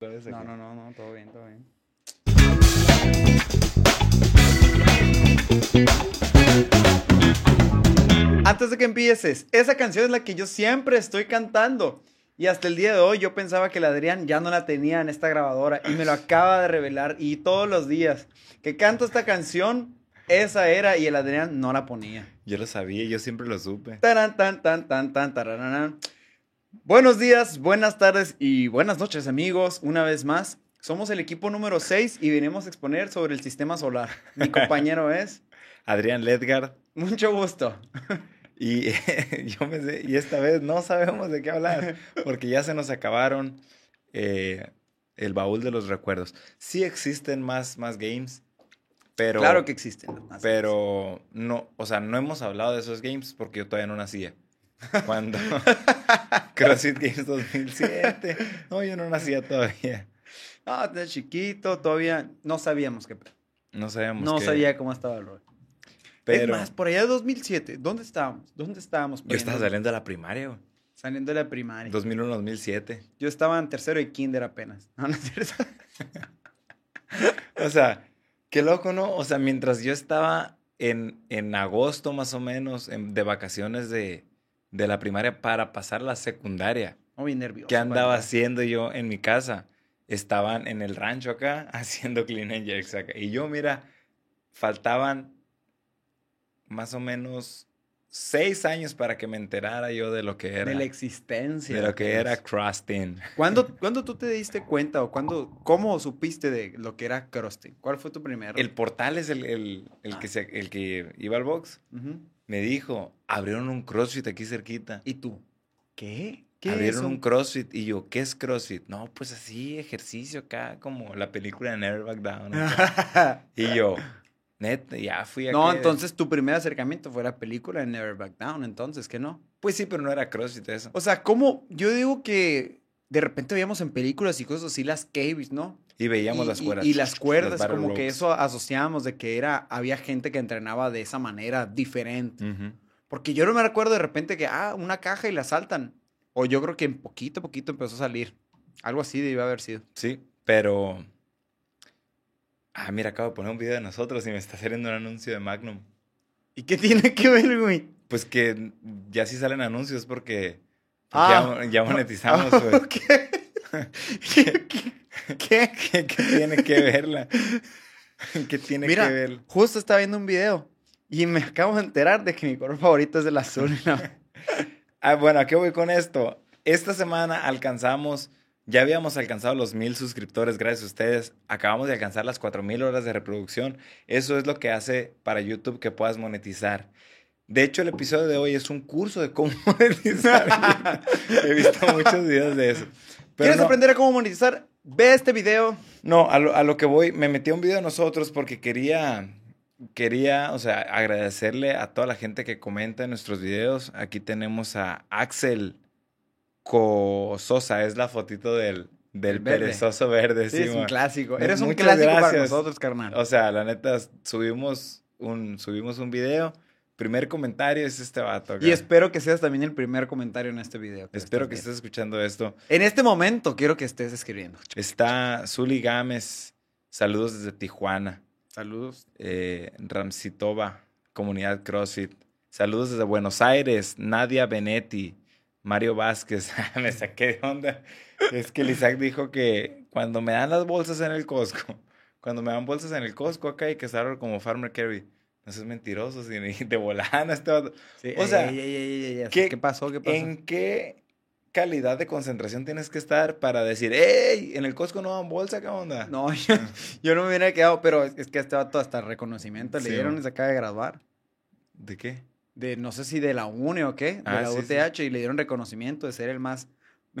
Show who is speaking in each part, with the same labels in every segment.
Speaker 1: No, no, no, no, todo bien, todo bien. Antes de que empieces, esa canción es la que yo siempre estoy cantando. Y hasta el día de hoy yo pensaba que el Adrián ya no la tenía en esta grabadora y me lo acaba de revelar. Y todos los días que canto esta canción, esa era y el Adrián no la ponía.
Speaker 2: Yo lo sabía, yo siempre lo supe.
Speaker 1: Taran, tan, tan, tan, tan, tarararán. Buenos días, buenas tardes y buenas noches amigos, una vez más. Somos el equipo número 6 y venimos a exponer sobre el sistema solar. Mi compañero es...
Speaker 2: Adrián Ledgard.
Speaker 1: Mucho gusto.
Speaker 2: Y yo me sé, y esta vez no sabemos de qué hablar, porque ya se nos acabaron eh, el baúl de los recuerdos. Sí existen más, más games, pero...
Speaker 1: Claro que existen. más
Speaker 2: Pero no, o sea, no hemos hablado de esos games porque yo todavía no nacía. Cuando CrossFit Games 2007. No, yo no nacía todavía.
Speaker 1: No, desde chiquito, todavía no sabíamos qué.
Speaker 2: No sabíamos
Speaker 1: No sabía cómo estaba el rol.
Speaker 2: Pero
Speaker 1: Es más, por allá de 2007, ¿dónde estábamos? ¿Dónde estábamos?
Speaker 2: yo estaba saliendo de la primaria, güey.
Speaker 1: Saliendo de la primaria.
Speaker 2: 2001-2007.
Speaker 1: Yo estaba en tercero y kinder apenas. No, no es cierto.
Speaker 2: O sea, qué loco, ¿no? O sea, mientras yo estaba en, en agosto más o menos en- de vacaciones de, de la primaria para pasar la secundaria,
Speaker 1: Oh, bien nervioso.
Speaker 2: ¿qué andaba
Speaker 1: padre.
Speaker 2: haciendo yo en mi casa? Estaban en el rancho acá haciendo clean and jerks acá. Y yo, mira, faltaban más o menos seis años para que me enterara yo de lo que era.
Speaker 1: De la existencia.
Speaker 2: de lo que era
Speaker 1: eso.
Speaker 2: crusting.
Speaker 1: ¿Cuándo, ¿Cuándo tú te diste cuenta o cuándo, cómo supiste de lo que era crusting? ¿Cuál fue tu primero?
Speaker 2: El portal es el, el, el que, se, el que iba al box.
Speaker 1: Ujú.
Speaker 2: Me dijo, abrieron un CrossFit aquí cerquita.
Speaker 1: ¿Y tú? ¿Qué? ¿Qué
Speaker 2: abrieron
Speaker 1: es
Speaker 2: un CrossFit. Y yo, ¿qué es CrossFit? No, pues así, ejercicio acá, como la película de Never Back Down. y yo, neta, ya fui a
Speaker 1: no, entonces tu primer acercamiento fue la película de Never Back Down, entonces, ¿qué no?
Speaker 2: Pues sí, pero no era CrossFit eso.
Speaker 1: O sea, ¿cómo? Yo digo que de repente veíamos en películas y cosas así las caves, ¿no?
Speaker 2: Y veíamos
Speaker 1: y,
Speaker 2: las cuerdas.
Speaker 1: Y, las cuerdas, como que eso asociábamos de que era, había gente que entrenaba de esa manera diferente.
Speaker 2: Ujú.
Speaker 1: Porque yo no me recuerdo de repente que, ah, una caja y la saltan. O yo creo que en poquito a poquito empezó a salir. Algo así debió haber sido.
Speaker 2: Sí, pero... Ah, mira, acabo de poner un video de nosotros y me está saliendo un anuncio de Magnum.
Speaker 1: ¿Y qué tiene que ver, güey?
Speaker 2: Pues que ya sí salen anuncios porque
Speaker 1: Ah.
Speaker 2: ya, ya monetizamos,
Speaker 1: Ah,
Speaker 2: pues.
Speaker 1: ¿Qué? ¿Qué?
Speaker 2: ¿Qué, tiene que verla? ¿Qué tiene
Speaker 1: Mira,
Speaker 2: que ver?
Speaker 1: justo estaba viendo un video y me acabo de enterar de que mi color favorito es el azul. ¿no?
Speaker 2: Ah, bueno, ¿a qué voy con esto? Esta semana alcanzamos, ya habíamos alcanzado los mil suscriptores, gracias a ustedes. Acabamos de alcanzar las cuatro mil horas de reproducción. Eso es lo que hace para YouTube que puedas monetizar. De hecho, el episodio de hoy es un curso de cómo monetizar. He visto muchos videos de eso. Pero
Speaker 1: ¿Quieres
Speaker 2: no,
Speaker 1: aprender a cómo monetizar? Ve este video.
Speaker 2: No, a lo, a lo que voy, me metí a un video de nosotros porque quería, quería, o sea, agradecerle a toda la gente que comenta en nuestros videos. Aquí tenemos a Axel Cososa, es la fotito del, del
Speaker 1: verde.
Speaker 2: perezoso verde.
Speaker 1: Sí,
Speaker 2: sí,
Speaker 1: es un clásico. Eres un clásico para
Speaker 2: gracias.
Speaker 1: nosotros, carnal.
Speaker 2: O sea, la neta, subimos un, subimos un video. Primer comentario es este vato. acá.
Speaker 1: y espero que seas también el primer comentario en este video.
Speaker 2: Espero que estés escuchando esto.
Speaker 1: En este momento quiero que estés escribiendo.
Speaker 2: Está Zuli Gámez, saludos desde Tijuana.
Speaker 1: Saludos.
Speaker 2: eh, Ramsitova, comunidad CrossFit. Saludos desde Buenos Aires, Nadia Benetti, Mario Vázquez. me saqué de onda. Es que el Isaac dijo que cuando me dan las bolsas en el Costco, cuando me dan bolsas en el Costco acá hay que estar como Farmer Carry. No seas mentiroso, si ni de volana este vato.
Speaker 1: Sí,
Speaker 2: O sea,
Speaker 1: ey, ey, ey, ey, ey,
Speaker 2: ¿qué-
Speaker 1: ¿qué, pasó? ¿Qué pasó?
Speaker 2: ¿En qué calidad de concentración tienes que estar para decir, hey, en el Costco no dan bolsa, qué onda?
Speaker 1: No, yo, yo no me hubiera quedado, pero es, es que a este vato hasta reconocimiento le dieron y se acaba de graduar.
Speaker 2: ¿De qué?
Speaker 1: De no sé si de la UNE o qué, de
Speaker 2: Ah,
Speaker 1: la
Speaker 2: sí,
Speaker 1: UTH, y le dieron reconocimiento de ser el más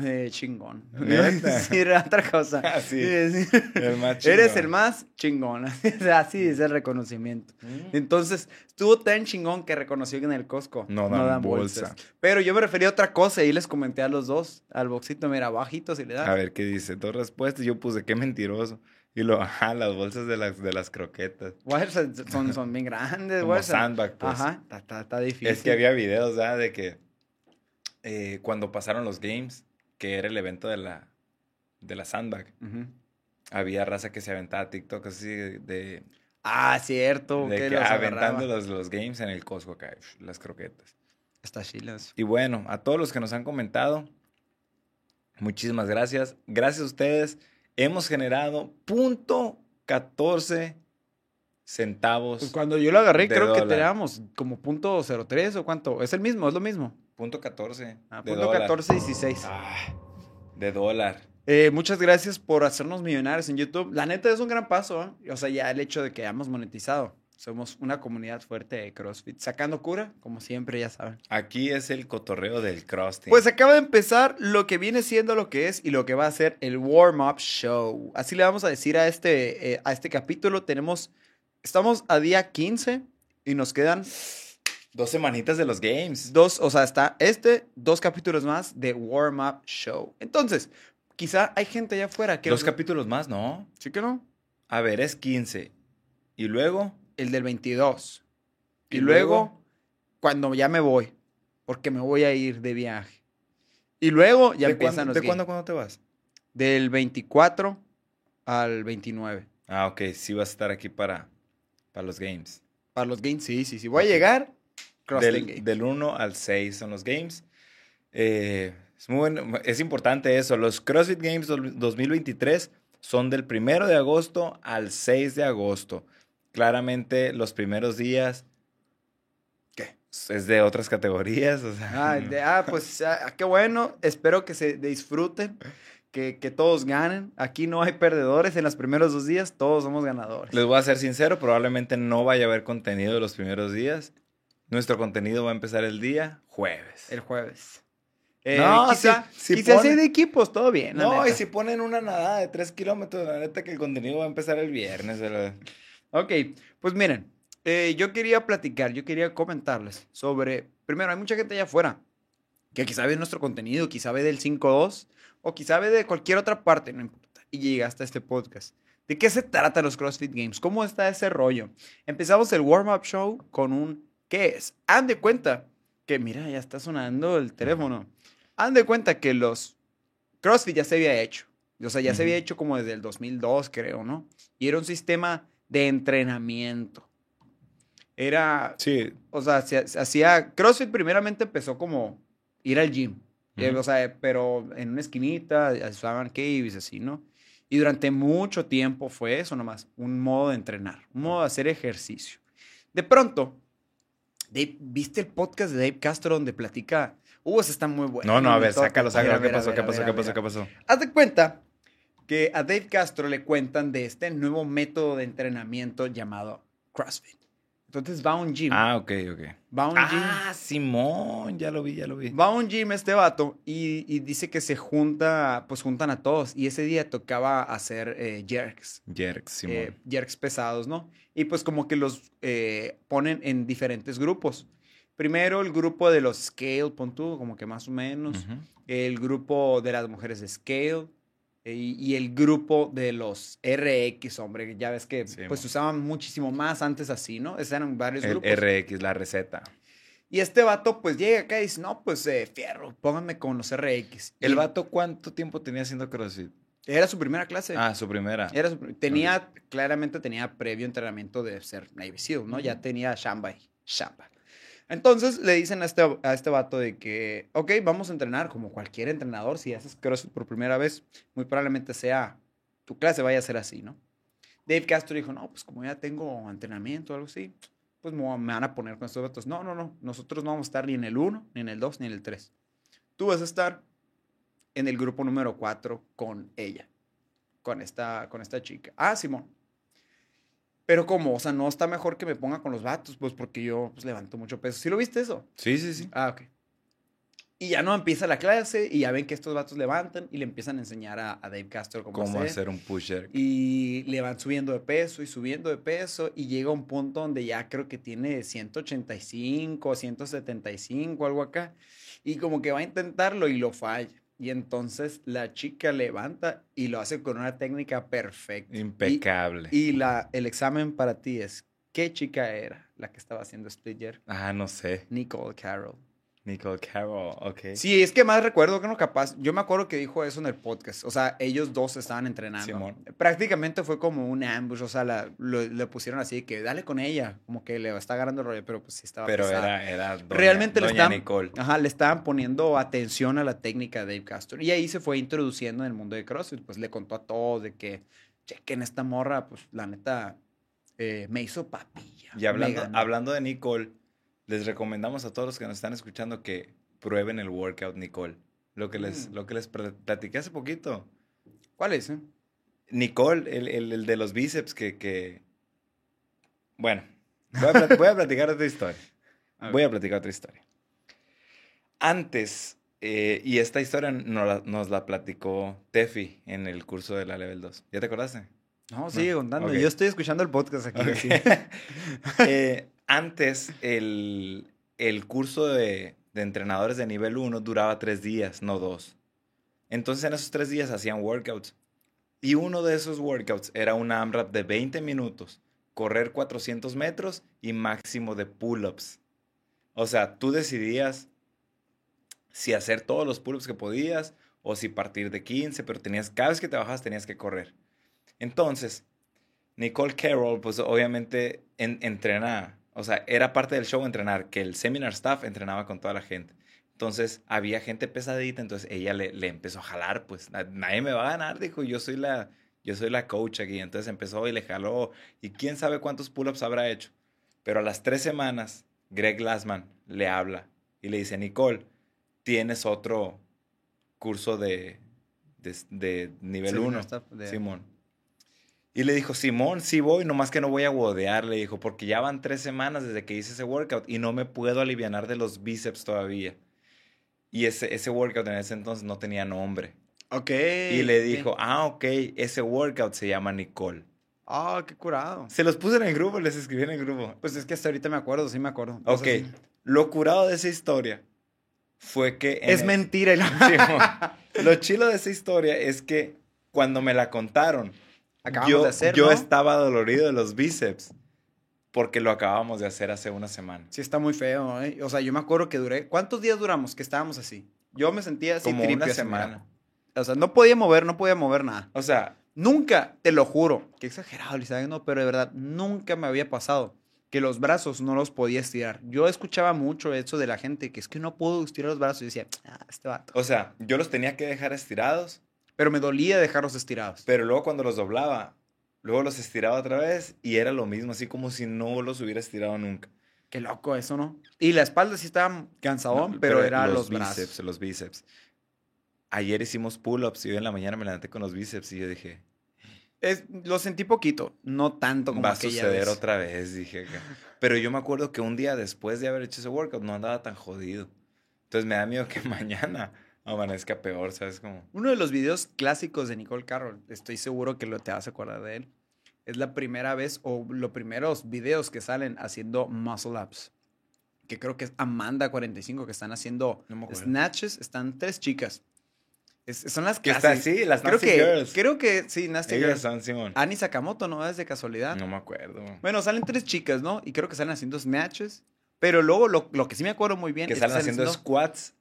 Speaker 1: eh, chingón. Era otra cosa.
Speaker 2: Ah, sí.
Speaker 1: decir,
Speaker 2: El más
Speaker 1: Eres el más chingón. Así dice el reconocimiento.
Speaker 2: Mm.
Speaker 1: Entonces, estuvo tan chingón que reconoció que en el Costco
Speaker 2: No dan bolsa.
Speaker 1: Pero yo me refería a otra cosa y les comenté a los dos, al boxito, mira, bajito si le das.
Speaker 2: A ver, ¿qué dice? Dos respuestas. Yo puse, qué mentiroso. Y lo, ajá, las bolsas de las, de las croquetas.
Speaker 1: Son, son, bien grandes, güey.
Speaker 2: sandbag, pues.
Speaker 1: Ajá, está, está, está difícil.
Speaker 2: Es que había videos, ¿verdad? De que eh, cuando pasaron los games, que era el evento de la, de la sandbag, había raza que se aventaba TikTok así de,
Speaker 1: Ah, cierto.
Speaker 2: de
Speaker 1: que
Speaker 2: que
Speaker 1: los
Speaker 2: aventando los, los games en el Costco acá, las croquetas.
Speaker 1: Está chilas.
Speaker 2: Y bueno, a todos los que nos han comentado, muchísimas gracias. Gracias a ustedes. Hemos generado punto 14 centavos.
Speaker 1: Pues cuando yo lo agarré, creo que teníamos como punto 03 o cuánto. Es el mismo, es lo mismo.
Speaker 2: Punto 14.
Speaker 1: Ah,
Speaker 2: de
Speaker 1: punto
Speaker 2: dólar.
Speaker 1: 14, 16.
Speaker 2: Ah, de dólar.
Speaker 1: Eh, muchas gracias por hacernos millonarios en YouTube. La neta es un gran paso, ¿eh? O sea, ya el hecho de que hayamos monetizado. Somos una comunidad fuerte de CrossFit. Sacando cura, como siempre, ya saben.
Speaker 2: Aquí es el cotorreo del CrossFit.
Speaker 1: Pues acaba de empezar lo que viene siendo lo que es y lo que va a ser el warm-up show. Así le vamos a decir a este, eh, a este capítulo. Tenemos, estamos a día 15 y nos quedan
Speaker 2: Dos semanitas de los games.
Speaker 1: dos, o sea, está este, dos capítulos más de warm-up show. Entonces, quizá hay gente allá afuera que...
Speaker 2: Dos capítulos más, ¿no?
Speaker 1: ¿Sí que no?
Speaker 2: A ver, es 15. Y luego,
Speaker 1: El del 22. Y,
Speaker 2: ¿Y
Speaker 1: luego,
Speaker 2: luego?
Speaker 1: cuando ya me voy, porque me voy a ir de viaje. Y luego ya
Speaker 2: ¿de,
Speaker 1: empiezan los
Speaker 2: ¿de cuándo, cuándo te vas?
Speaker 1: Del 24 al 29.
Speaker 2: Ah, ok, sí vas a estar aquí para, para los games.
Speaker 1: Para los games, sí, sí, sí. Voy a llegar.
Speaker 2: Del, del 1 al 6 son los games. Eh, es, muy bueno- es importante eso. Los CrossFit Games dos- 2023 son del 1 de agosto al 6 de agosto. Claramente los primeros días
Speaker 1: ¿Qué?
Speaker 2: es de otras categorías. o sea,
Speaker 1: Ah, de- ah, pues ah, qué bueno. Espero que se disfruten, que, que todos ganen. Aquí no hay perdedores en los primeros dos días, todos somos ganadores.
Speaker 2: Les voy a ser sincero, probablemente no vaya a haber contenido de los primeros días. Nuestro contenido va a empezar el día jueves.
Speaker 1: El jueves. Eh,
Speaker 2: No,
Speaker 1: quizá,
Speaker 2: si- si
Speaker 1: quizá
Speaker 2: pone-
Speaker 1: si hay de equipos, todo bien.
Speaker 2: No, y si ponen una nadada de 3 kilómetros, la neta que el contenido va a empezar el viernes. ¿verdad?
Speaker 1: Ok, pues miren, eh, yo quería platicar, yo quería comentarles sobre, primero, hay mucha gente allá afuera que quizá ve nuestro contenido, quizá ve del 5.2 o quizá ve de cualquier otra parte, no importa, y llega hasta este podcast. ¿De qué se trata los CrossFit Games? ¿Cómo está ese rollo? Empezamos el warm-up show con un ¿qué es? Han de cuenta que, mira, ya está sonando el teléfono. Han de cuenta que los CrossFit ya se había hecho. O sea, ya se había hecho como desde el 2002, creo, ¿no? Y era un sistema de entrenamiento. Era,
Speaker 2: Sí,
Speaker 1: o sea, se, se hacía, CrossFit primeramente empezó como ir al gym. Eh. O sea, pero en una esquinita, usaban caves, así, ¿no? Y durante mucho tiempo fue eso nomás, un modo de entrenar, un modo de hacer ejercicio. De pronto, Dave, ¿viste el podcast de Dave Castro donde platica? Uh, ese está muy bueno.
Speaker 2: No, no, a ver, sácalo, sácalo. ¿Qué pasó? ¿Qué pasó? ¿Qué pasó? ¿Qué pasó?
Speaker 1: Haz de cuenta que a Dave Castro le cuentan de este nuevo método de entrenamiento llamado CrossFit. Entonces va a un gym.
Speaker 2: Ah, ok, ok.
Speaker 1: va a un
Speaker 2: Ah, Simón, ya lo vi, ya lo vi.
Speaker 1: gym. Va a un gym este vato y, y dice que se junta, pues juntan a todos. Y ese día tocaba hacer eh, jerks.
Speaker 2: Jerks, Simón.
Speaker 1: eh, jerks pesados, ¿no? Y pues como que los eh, ponen en diferentes grupos. Primero el grupo de los scale, pon tú, como que más o menos. El grupo de las mujeres de scale. Eh, Y, y el grupo de los RX, hombre, ya ves que
Speaker 2: Sí,
Speaker 1: pues usaban muchísimo más antes así, ¿no? Esos eran varios
Speaker 2: El
Speaker 1: grupos.
Speaker 2: RX, la receta.
Speaker 1: Y este vato pues llega acá y dice, no, pues eh, fierro, pónganme con los RX.
Speaker 2: ¿El
Speaker 1: Y
Speaker 2: vato cuánto tiempo tenía haciendo CrossFit?
Speaker 1: Era su primera clase.
Speaker 2: Ah, su primera.
Speaker 1: Era su- tenía, claramente tenía previo entrenamiento de ser Navy SEAL, ¿no? Ya tenía Shamba ahí, Shamba. Entonces le dicen a este, a este vato de que, ok, vamos a entrenar como cualquier entrenador. Si haces CrossFit por primera vez, muy probablemente sea, tu clase vaya a ser así, ¿no? Dave Castro dijo, no, pues como ya tengo entrenamiento o algo así, pues me van a poner con estos vatos. No, no, no, nosotros no vamos a estar ni en el 1, ni en el 2, ni en el 3. Tú vas a estar en el grupo número 4 con ella, con esta, con esta chica. Ah, Simón. Pero como, o sea, no está mejor que me ponga con los vatos, pues porque yo pues, levanto mucho peso. ¿Sí lo viste eso?
Speaker 2: Sí, sí, sí.
Speaker 1: Ah, ok. Y ya no empieza la clase y ya ven que estos vatos levantan y le empiezan a enseñar a, a Dave Castro cómo,
Speaker 2: Cómo
Speaker 1: hacer.
Speaker 2: hacer un pusher.
Speaker 1: Y le van subiendo de peso y subiendo de peso y llega un punto donde ya creo que tiene 185, 175, algo acá. Y como que va a intentarlo y lo falla. Y entonces la chica levanta y lo hace con una técnica perfecta.
Speaker 2: Impecable.
Speaker 1: Y, la, el examen para ti es, ¿qué chica era la que estaba haciendo split jerk?
Speaker 2: Ah, no sé.
Speaker 1: Nicole Carroll.
Speaker 2: Nicole Carroll, ok.
Speaker 1: Sí, es que más recuerdo que no capaz. Yo me acuerdo que dijo eso en el podcast. O sea, ellos dos estaban entrenando.
Speaker 2: Simón.
Speaker 1: Prácticamente fue como un ambush. O sea, la- lo- le pusieron así que dale con ella. Como que le está agarrando el rollo, pero pues sí estaba
Speaker 2: Pero
Speaker 1: pesada.
Speaker 2: era, era doña,
Speaker 1: Realmente le
Speaker 2: doña
Speaker 1: estaban,
Speaker 2: Nicole.
Speaker 1: Ajá, le estaban poniendo atención a la técnica de Dave Castor. Y ahí se fue introduciendo en el mundo de CrossFit. Pues le contó a todos de que, chequen esta morra, pues la neta, eh, me hizo papilla.
Speaker 2: Y hablando,
Speaker 1: ganó".
Speaker 2: hablando de Nicole, les recomendamos a todos los que nos están escuchando que prueben el workout Nicole. Lo que les,
Speaker 1: Mm.
Speaker 2: lo que les pl- platiqué hace poquito.
Speaker 1: ¿Cuál es? eh?
Speaker 2: Nicole, el, el- el de los bíceps que... que... Bueno, voy a, plat- voy a platicar otra historia. Voy a platicar otra historia. Antes, eh, y esta historia nos la, nos la platicó Tefi en el curso de la Level 2. ¿Ya te acordaste?
Speaker 1: No, sigue contando. Yo estoy escuchando el podcast aquí.
Speaker 2: Eh, antes, el, el curso de, de entrenadores de nivel 1 duraba tres días, no dos. Entonces, en esos tres días hacían workouts. Y uno de esos workouts era un AMRAP de 20 minutos, correr 400 metros y máximo de pull-ups. O sea, tú decidías si hacer todos los pull-ups que podías o si partir de 15, pero tenías, cada vez que te bajas tenías que correr. Entonces, Nicole Carroll, pues obviamente en- entrena, o sea, era parte del show entrenar, que el seminar staff entrenaba con toda la gente. Entonces, había gente pesadita, entonces ella le, le empezó a jalar, pues "Na- nadie me va a ganar, dijo, yo soy la, yo soy la coach aquí. Entonces empezó y le jaló, y quién sabe cuántos pull-ups habrá hecho. Pero a las tres semanas, Greg Glassman le habla y le dice, Nicole, tienes otro curso de, de, de nivel
Speaker 1: Seminar
Speaker 2: 1.
Speaker 1: staff de-
Speaker 2: Simón. Y le dijo, Simón, sí voy, nomás que no voy a wodear, le dijo, porque ya van tres semanas desde que hice ese workout y no me puedo alivianar de los bíceps todavía. Y ese, ese workout en ese entonces no tenía nombre.
Speaker 1: Ok.
Speaker 2: Y le dijo, ah, ok, ese workout se llama Nicole.
Speaker 1: Ah, qué curado.
Speaker 2: Se los puse en el grupo, les escribí en el grupo.
Speaker 1: Pues es que hasta ahorita me acuerdo, sí me acuerdo.
Speaker 2: Ok, lo curado de esa historia fue que...
Speaker 1: Es
Speaker 2: el-
Speaker 1: mentira.
Speaker 2: Simón. Lo chilo de esa historia es que cuando me la contaron,
Speaker 1: Acabamos
Speaker 2: yo,
Speaker 1: de hacer,
Speaker 2: yo
Speaker 1: ¿no?
Speaker 2: estaba dolorido de los bíceps porque lo acabamos de hacer hace una semana.
Speaker 1: Sí, está muy feo, ¿eh? O sea, yo me acuerdo que duré. ¿Cuántos días duramos que estábamos así? Yo me sentía así
Speaker 2: Como una semana.
Speaker 1: O sea, no podía mover, no podía mover nada.
Speaker 2: O sea,
Speaker 1: Nunca, te lo juro. Qué exagerado, Lizabeth, no, pero de verdad, nunca me había pasado que los brazos no los podía estirar. Yo escuchaba mucho eso de la gente, que es que no puedo estirar los brazos. Y decía, ah, este vato.
Speaker 2: o sea, yo los tenía que dejar estirados,
Speaker 1: Pero me dolía dejarlos estirados.
Speaker 2: pero luego cuando los doblaba, luego los estiraba otra vez y era lo mismo, así como si no los hubiera estirado nunca.
Speaker 1: Qué loco eso, ¿no? Y la espalda sí estaba cansadón,
Speaker 2: No,
Speaker 1: pero, era los,
Speaker 2: bíceps,
Speaker 1: brazos.
Speaker 2: los bíceps. Ayer hicimos pull-ups y hoy en la mañana me levanté con los bíceps y yo dije,
Speaker 1: Es, lo sentí poquito, no tanto como
Speaker 2: va a suceder
Speaker 1: vez.
Speaker 2: otra vez, dije acá. Pero yo me acuerdo que un día después de haber hecho ese workout no andaba tan jodido. Entonces me da miedo que mañana amanezca peor, ¿sabes? Como,
Speaker 1: Uno de los videos clásicos de Nicole Carroll, estoy seguro que lo te vas a acordar de él. Es la primera vez o los primeros videos que salen haciendo muscle ups. Que creo que es Amanda45 que están haciendo
Speaker 2: No
Speaker 1: snatches. Están tres chicas. Es- son las
Speaker 2: que está
Speaker 1: clásicas.
Speaker 2: así, las
Speaker 1: Creo
Speaker 2: Nasty
Speaker 1: que,
Speaker 2: Girls.
Speaker 1: creo que sí, Nasty
Speaker 2: Ellas
Speaker 1: Girls.
Speaker 2: son Simón.
Speaker 1: Ani Sakamoto, ¿no? Es de casualidad.
Speaker 2: No me acuerdo.
Speaker 1: Bueno, salen tres chicas, ¿no? Y creo que salen haciendo snatches. Pero luego lo, lo que sí me acuerdo muy bien
Speaker 2: que
Speaker 1: es
Speaker 2: salen haciendo squats,
Speaker 1: squats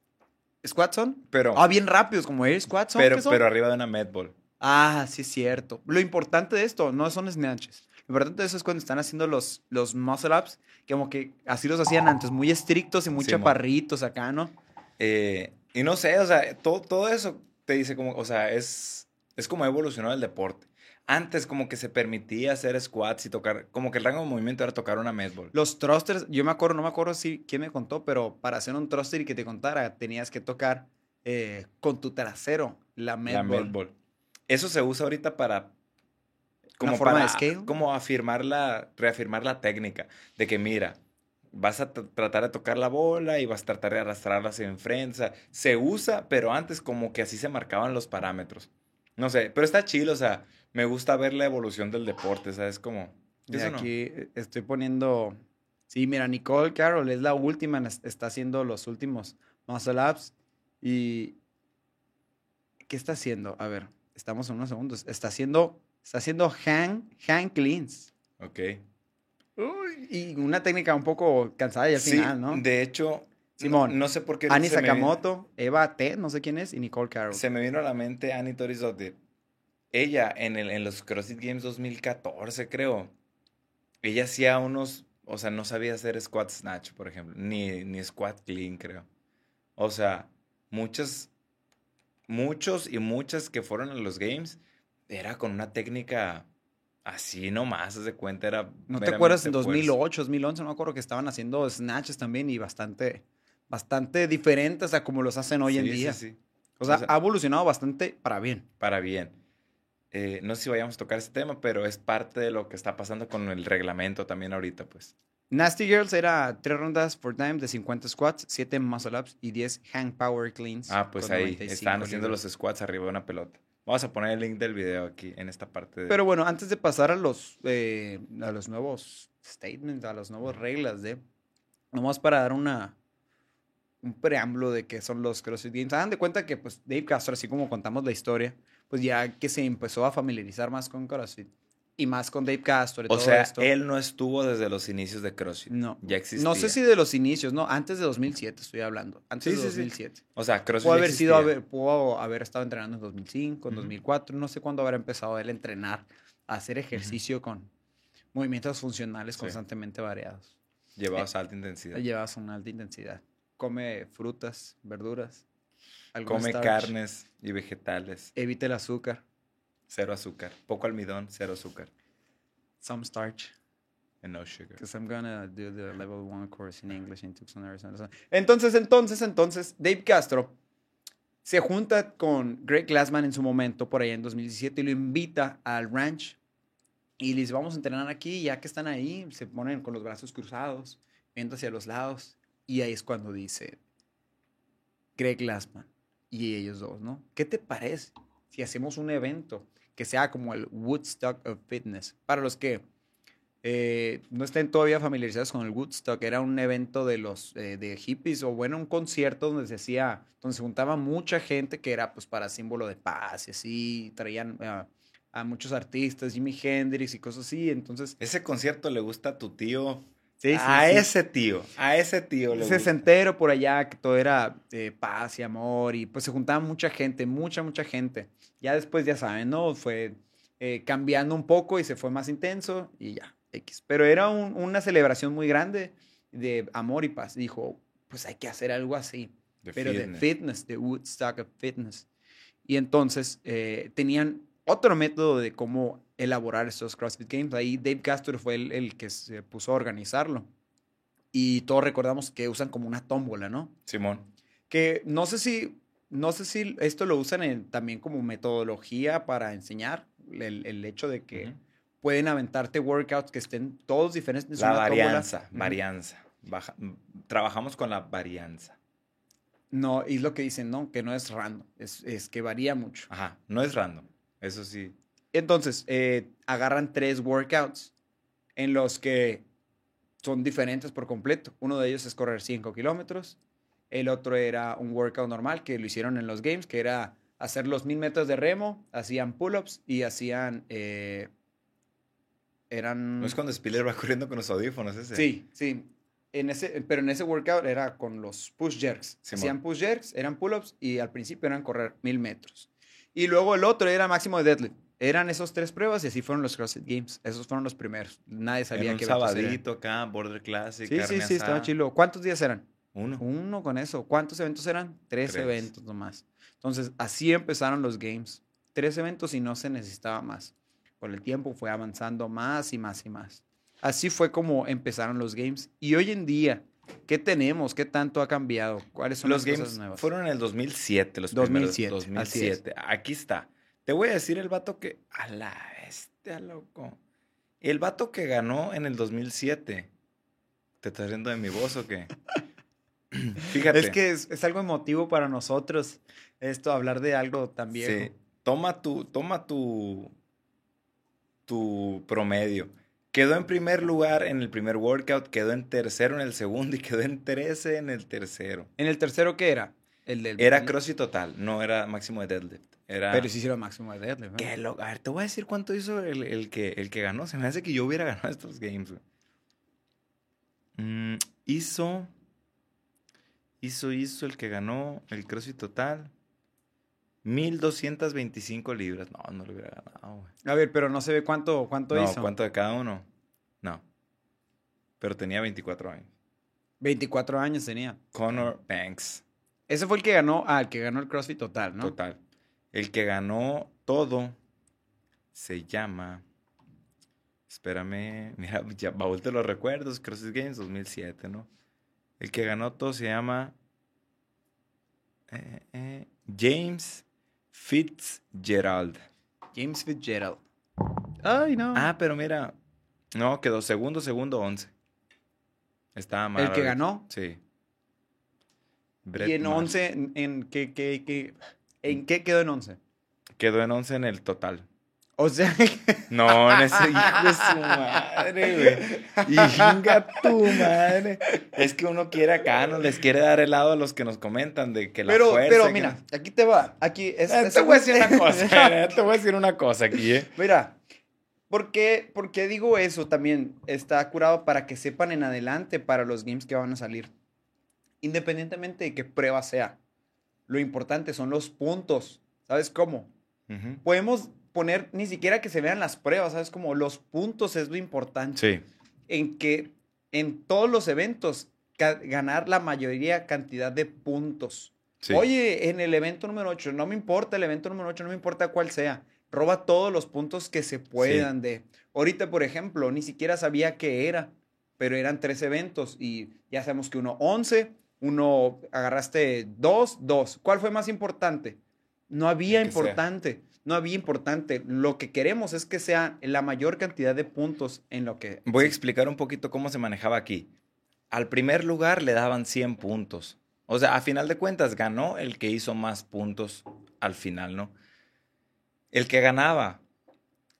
Speaker 1: son.
Speaker 2: pero,
Speaker 1: Ah, bien rápidos, como air squats son.
Speaker 2: pero, pero arriba de una medball.
Speaker 1: Ah, sí es cierto. Lo importante de esto no son snatches. Lo importante de eso es cuando están haciendo los, los muscle ups, que como que así los hacían antes, muy estrictos y muy
Speaker 2: Sí,
Speaker 1: chaparritos acá, ¿no?
Speaker 2: Eh, y no sé, o sea, todo, todo eso te dice como, o sea, es, es como ha evolucionado el deporte. Antes como que se permitía hacer squats y tocar, como que el rango de movimiento era tocar una medball.
Speaker 1: Los thrusters, yo me acuerdo, no me acuerdo si quién me contó, pero para hacer un thruster y que te contara, tenías que tocar eh, con tu trasero la med
Speaker 2: La
Speaker 1: ball.
Speaker 2: medball. Eso se usa ahorita para...
Speaker 1: ¿Una forma
Speaker 2: para,
Speaker 1: de scale?
Speaker 2: Como afirmar la, reafirmar la técnica de que mira, vas a tr- tratar de tocar la bola y vas a tratar de arrastrarla hacia enfrente. Se usa, pero antes como que así se marcaban los parámetros. No sé, pero está chido, o sea, me gusta ver la evolución del deporte, ¿sabes? Como...
Speaker 1: Y
Speaker 2: no.
Speaker 1: aquí eh, estoy poniendo. Sí, mira, Nicole Carroll es la última, está haciendo los últimos muscle ups. Y. ¿Qué está haciendo? A ver, estamos en unos segundos. Está haciendo. Está haciendo hang, hang cleans.
Speaker 2: Ok.
Speaker 1: Y una técnica un poco cansada y al
Speaker 2: Sí,
Speaker 1: final, ¿no?
Speaker 2: de hecho,
Speaker 1: Simón.
Speaker 2: No, no sé por qué. Me vino-
Speaker 1: Sakamoto, Eva T, no sé quién es, y Nicole Carroll.
Speaker 2: Se me vino a la mente Annie Torizotti. Ella, en, el, en los CrossFit Games 2014, creo, ella hacía unos, o sea, no sabía hacer squat snatch, por ejemplo, ni, ni squat clean, creo. O sea, muchas, muchos y muchas que fueron a los Games, era con una técnica así nomás, de cuenta, era...
Speaker 1: ¿No te acuerdas en
Speaker 2: meramente fuerza.
Speaker 1: 2008, 2011? No me acuerdo que estaban haciendo snatches también y bastante, bastante diferentes a como los hacen hoy en
Speaker 2: Sí, sí,
Speaker 1: día.
Speaker 2: sí.
Speaker 1: O sea,
Speaker 2: O sea-
Speaker 1: ha evolucionado bastante para bien.
Speaker 2: para bien. Eh, no sé si vayamos a tocar este tema, pero es parte de lo que está pasando con el reglamento también ahorita, pues.
Speaker 1: Nasty Girls era tres rondas por time de 50 squats, 7 muscle ups y 10 hang power cleans.
Speaker 2: Ah, pues ahí
Speaker 1: 95
Speaker 2: están haciendo los squats arriba de una pelota. Vamos a poner el link del video aquí en esta parte de...
Speaker 1: Pero bueno, antes de pasar a los, eh, a los nuevos statements, a las nuevas reglas de... Nomás para dar una, un preámbulo de qué son los CrossFit Games. Hagan de cuenta que pues Dave Castro, así como contamos la historia, pues ya que se empezó a familiarizar más con CrossFit y más con Dave Castro y
Speaker 2: o
Speaker 1: todo
Speaker 2: sea,
Speaker 1: esto.
Speaker 2: él no estuvo desde los inicios de CrossFit.
Speaker 1: no,
Speaker 2: Ya existía.
Speaker 1: no sé si de los inicios, no, antes de 2007 estoy hablando, antes
Speaker 2: Sí,
Speaker 1: de
Speaker 2: sí, sí.
Speaker 1: 2007.
Speaker 2: O sea, CrossFit
Speaker 1: Pudo haber sido, haber, pudo haber estado entrenando en 2005, en
Speaker 2: Ujú.
Speaker 1: 2004, no sé cuándo habrá empezado él a entrenar, a hacer ejercicio con movimientos funcionales
Speaker 2: Sí.
Speaker 1: constantemente variados.
Speaker 2: Llevados a alta intensidad.
Speaker 1: Llevas una alta intensidad. Come frutas, verduras,
Speaker 2: Come
Speaker 1: starch,
Speaker 2: carnes y vegetales.
Speaker 1: Evita el azúcar,
Speaker 2: Cero azúcar. Poco almidón, cero azúcar.
Speaker 1: some starch.
Speaker 2: And no sugar.
Speaker 1: Because I'm gonna do the level one course in English in Tucson, Arizona. Entonces, entonces, entonces, Dave Castro se junta con Greg Glassman en su momento, por ahí en 2017, y lo invita al ranch. Y les vamos a entrenar aquí, ya que están ahí, se ponen con los brazos cruzados, viendo hacia los lados. Y ahí es cuando dice Greg Glassman y ellos dos, ¿no? ¿Qué te parece si hacemos un evento que sea como el Woodstock of Fitness? Para los que eh, no estén todavía familiarizados con el Woodstock, era un evento de los eh, de hippies o bueno, un concierto donde se hacía, donde se juntaba mucha gente que era pues para símbolo de paz y así, traían a muchos artistas, Jimi Hendrix y cosas así, entonces...
Speaker 2: Ese concierto le gusta a tu tío.
Speaker 1: Sí, sí,
Speaker 2: a
Speaker 1: sí.
Speaker 2: ese tío. A ese tío le gusta.
Speaker 1: sesentero por allá, que todo era eh, paz y amor, y pues se juntaba mucha gente, mucha, mucha gente. Ya después, ya saben, ¿no? Fue eh, cambiando un poco y se fue más intenso y ya, X. Pero era un- una celebración muy grande de amor y paz. Dijo, pues hay que hacer algo así,
Speaker 2: De
Speaker 1: pero de
Speaker 2: fitness.
Speaker 1: fitness, de Woodstock of Fitness. Y entonces eh, tenían otro método de cómo elaborar estos CrossFit Games. Ahí Dave Castro fue el, el que se puso a organizarlo. Y todos recordamos que usan como una tómbola, ¿no?
Speaker 2: Simón.
Speaker 1: Que no sé si, no sé si esto lo usan en- también como metodología para enseñar. El, el hecho de que
Speaker 2: Ujú.
Speaker 1: pueden aventarte workouts que estén todos diferentes. en
Speaker 2: La varianza. Varianza. Baja- trabajamos con la varianza.
Speaker 1: No, y es lo que dicen, ¿no? Que no es random, es, es que varía mucho.
Speaker 2: Ajá. No es random. Eso sí.
Speaker 1: Entonces, eh, agarran tres workouts en los que son diferentes por completo. Uno de ellos es correr 5 kilómetros. El otro era un workout normal que lo hicieron en los games, que era hacer los mil metros de remo, hacían pull-ups y hacían... eh, eran...
Speaker 2: No es cuando Spiller va corriendo con los audífonos ese.
Speaker 1: Sí, sí. En ese, pero en ese workout era con los push jerks.
Speaker 2: Simón.
Speaker 1: Hacían push jerks, eran pull-ups y al principio eran correr mil metros. Y luego el otro era máximo de deadlift. Eran esos tres pruebas y así fueron los CrossFit Games. Esos fueron los primeros. Nadie sabía
Speaker 2: un
Speaker 1: qué eventos eran.
Speaker 2: sabadito acá, Border Classic.
Speaker 1: Sí, sí,
Speaker 2: carne
Speaker 1: sí, estaba
Speaker 2: asada.
Speaker 1: chilo. ¿Cuántos días eran?
Speaker 2: Uno.
Speaker 1: Uno con eso. ¿Cuántos eventos eran? Tres,
Speaker 2: Tres.
Speaker 1: eventos nomás. Entonces, así empezaron los games. Tres eventos y no se necesitaba más. Con el tiempo fue avanzando más y más y más. Así fue como empezaron los games. Y hoy en día, ¿qué tenemos? ¿Qué tanto ha cambiado? ¿Cuáles son
Speaker 2: Los
Speaker 1: las cosas
Speaker 2: games
Speaker 1: nuevas?
Speaker 2: fueron en el 2007. Los
Speaker 1: 2007,
Speaker 2: primeros,
Speaker 1: así es.
Speaker 2: 2007. Aquí está. Te voy a decir el vato que... A la bestia, loco. El vato que ganó en el 2007. ¿Te estás riendo de mi voz o qué? Fíjate.
Speaker 1: Es que es, es algo emotivo para nosotros esto, hablar de algo viejo.
Speaker 2: Sí. Toma tu, toma tu, tu promedio. Quedó en primer lugar en el primer workout, quedó en tercero en el segundo y quedó en 13 en el tercero.
Speaker 1: ¿En el tercero qué era? El del...
Speaker 2: Era CrossFit total, no era máximo de deadlift. Era...
Speaker 1: Pero sí hicieron máximo de deadlift. ¿no?
Speaker 2: Qué loco. A ver, te voy a decir cuánto hizo el, el que, el que ganó. Se me hace que yo hubiera ganado estos games. Mm, hizo. hizo, hizo el que ganó el CrossFit total. 1225 libras. No, no lo hubiera ganado, güey.
Speaker 1: A ver, pero no se ve cuánto, cuánto
Speaker 2: No,
Speaker 1: hizo.
Speaker 2: ¿cuánto de cada uno? No. Pero tenía 24 años.
Speaker 1: 24 años tenía.
Speaker 2: Connor Banks.
Speaker 1: Ese fue el que ganó, ah, el que ganó el CrossFit total, ¿no?
Speaker 2: Total. El que ganó todo se llama. Espérame. Mira, ya baúl de los recuerdos. CrossFit Games 2007, ¿no? El que ganó todo se llama. eh, eh, James Fitzgerald.
Speaker 1: James Fitzgerald. Ay, no.
Speaker 2: Ah, pero mira. No, quedó segundo, segundo, once. Estaba mal.
Speaker 1: el que ganó.
Speaker 2: Sí.
Speaker 1: Y en
Speaker 2: Maher.
Speaker 1: 11, ¿en, en qué, qué, qué- ¿en qué quedó en 11?
Speaker 2: Quedó en once en el total.
Speaker 1: O sea,
Speaker 2: No, en ese hijo de su madre, güey. Hinga tu madre. Es que uno quiere acá, nos les quiere dar helado a los que nos comentan de que la
Speaker 1: pero,
Speaker 2: fuerza.
Speaker 1: pero mira,
Speaker 2: no-
Speaker 1: aquí te va. Aquí es,
Speaker 2: Eh, te voy a decir una cosa, eh, te voy a decir una cosa aquí, eh.
Speaker 1: Mira, ¿por qué, por qué digo eso también? Está curado para que sepan en adelante para los games que van a salir. Independientemente de qué prueba sea. Lo importante son los puntos. ¿Sabes cómo? Podemos poner ni siquiera que se vean las pruebas, ¿sabes? Como los puntos es lo importante.
Speaker 2: Sí,
Speaker 1: En que en todos los eventos ganar la mayoría cantidad de puntos.
Speaker 2: sí.
Speaker 1: Oye, en el evento número 8, no me importa el evento número 8, no me importa cuál sea. Roba todos los puntos que se puedan de. Ahorita, por ejemplo, ni siquiera sabía qué era, pero eran tres eventos y ya sabemos que uno 11, uno agarraste dos, dos. ¿Cuál fue más importante? No había
Speaker 2: sea.
Speaker 1: importante, no había importante. Lo que queremos es que sea la mayor cantidad de puntos en lo que...
Speaker 2: Voy a explicar un poquito cómo se manejaba aquí. Al primer lugar le daban 100 puntos. O sea, a final de cuentas ganó el que hizo más puntos al final, ¿no? El que ganaba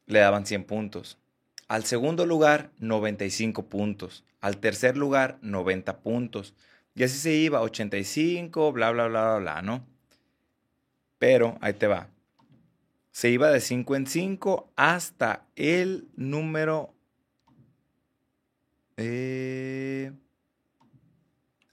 Speaker 2: le daban 100 puntos. Al segundo lugar, 95 puntos. Al tercer lugar, 90 puntos. Y así se iba, 85, bla, bla, bla, bla, bla, ¿no? Pero, ahí te va. Se iba de 5 en 5 hasta el número... eh,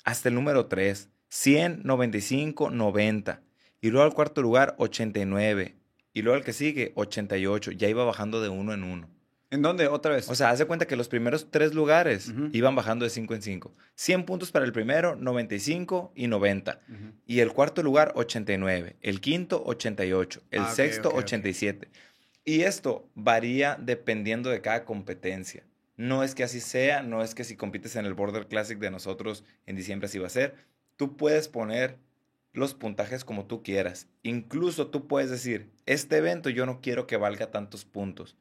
Speaker 2: hasta el número 3. 100, 95, 90. Y luego al cuarto lugar, 89. Y luego al que sigue, 88. Ya iba bajando de uno en uno.
Speaker 1: ¿En dónde? Otra vez.
Speaker 2: O sea, hace cuenta que los primeros tres lugares iban bajando de 5 en 5. 100 puntos para el primero, 95 y 90.
Speaker 1: Ujú.
Speaker 2: Y el cuarto lugar, 89. El quinto, 88. El
Speaker 1: Ah,
Speaker 2: sexto,
Speaker 1: ok, ok.
Speaker 2: 87. Y esto varía dependiendo de cada competencia. No es que así sea, no es que si compites en el Border Classic de nosotros en diciembre así va a ser. Tú puedes poner los puntajes como tú quieras. Incluso tú puedes decir, este evento yo no quiero que valga tantos puntos.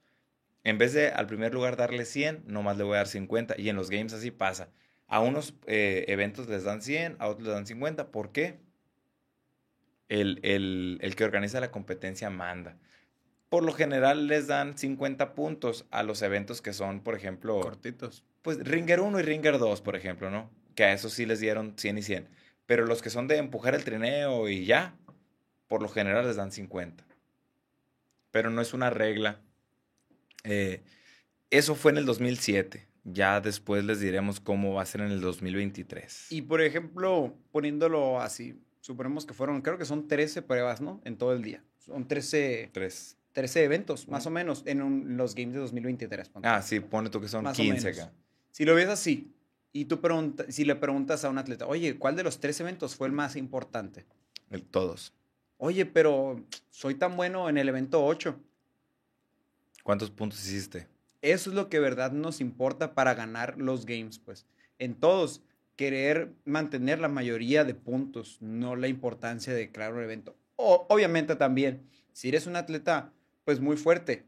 Speaker 2: En vez de al primer lugar darle 100, nomás le voy a dar 50. Y en los games así pasa. A unos eh, eventos les dan 100, a otros les dan 50. ¿Por qué? El, el- el que organiza la competencia manda. Por lo general les dan 50 puntos a los eventos que son, por ejemplo,
Speaker 1: Cortitos.
Speaker 2: pues Ringer 1 y Ringer 2, por ejemplo, ¿no? Que a esos sí les dieron 100 y 100. Pero los que son de empujar el trineo y ya, por lo general les dan 50. Pero no es una regla. Eh, eso fue en el 2007. Ya después les diremos cómo va a ser en el 2023.
Speaker 1: Y por ejemplo, poniéndolo así, suponemos que fueron, creo que son 13 pruebas, ¿no? En todo el día. Son 13,
Speaker 2: Tres.
Speaker 1: 13 eventos, más o menos, en un- los games de 2023. ponte.
Speaker 2: Ah, sí, pone tú que son
Speaker 1: Más o
Speaker 2: 15
Speaker 1: menos.
Speaker 2: acá.
Speaker 1: Si lo ves así, y tú preguntas, si le preguntas a un atleta, oye, ¿cuál de los tres eventos fue el más importante?
Speaker 2: El- todos.
Speaker 1: Oye, pero soy tan bueno en el evento 8.
Speaker 2: ¿Cuántos puntos hiciste?
Speaker 1: Eso es lo que de verdad nos importa para ganar los games, pues. En todos, querer mantener la mayoría de puntos, no la importancia de crear un evento. O, obviamente también, si eres un atleta, pues muy fuerte,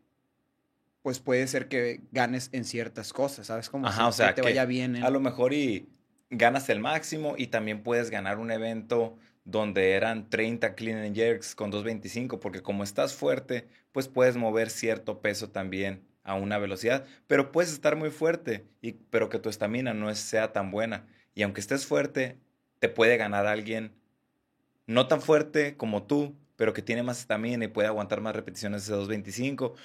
Speaker 1: pues puede ser que ganes en ciertas cosas, ¿sabes? Como
Speaker 2: Ajá,
Speaker 1: si
Speaker 2: o sea,
Speaker 1: te
Speaker 2: que
Speaker 1: vaya bien. en-
Speaker 2: A lo mejor y ganas el máximo y también puedes ganar un evento donde eran 30 clean and jerks con 225, porque como estás fuerte, pues puedes mover cierto peso también a una velocidad, pero puedes estar muy fuerte, y, pero que tu estamina no sea tan buena. Y aunque estés fuerte, te puede ganar alguien no tan fuerte como tú, pero que tiene más estamina y puede aguantar más repeticiones de 225.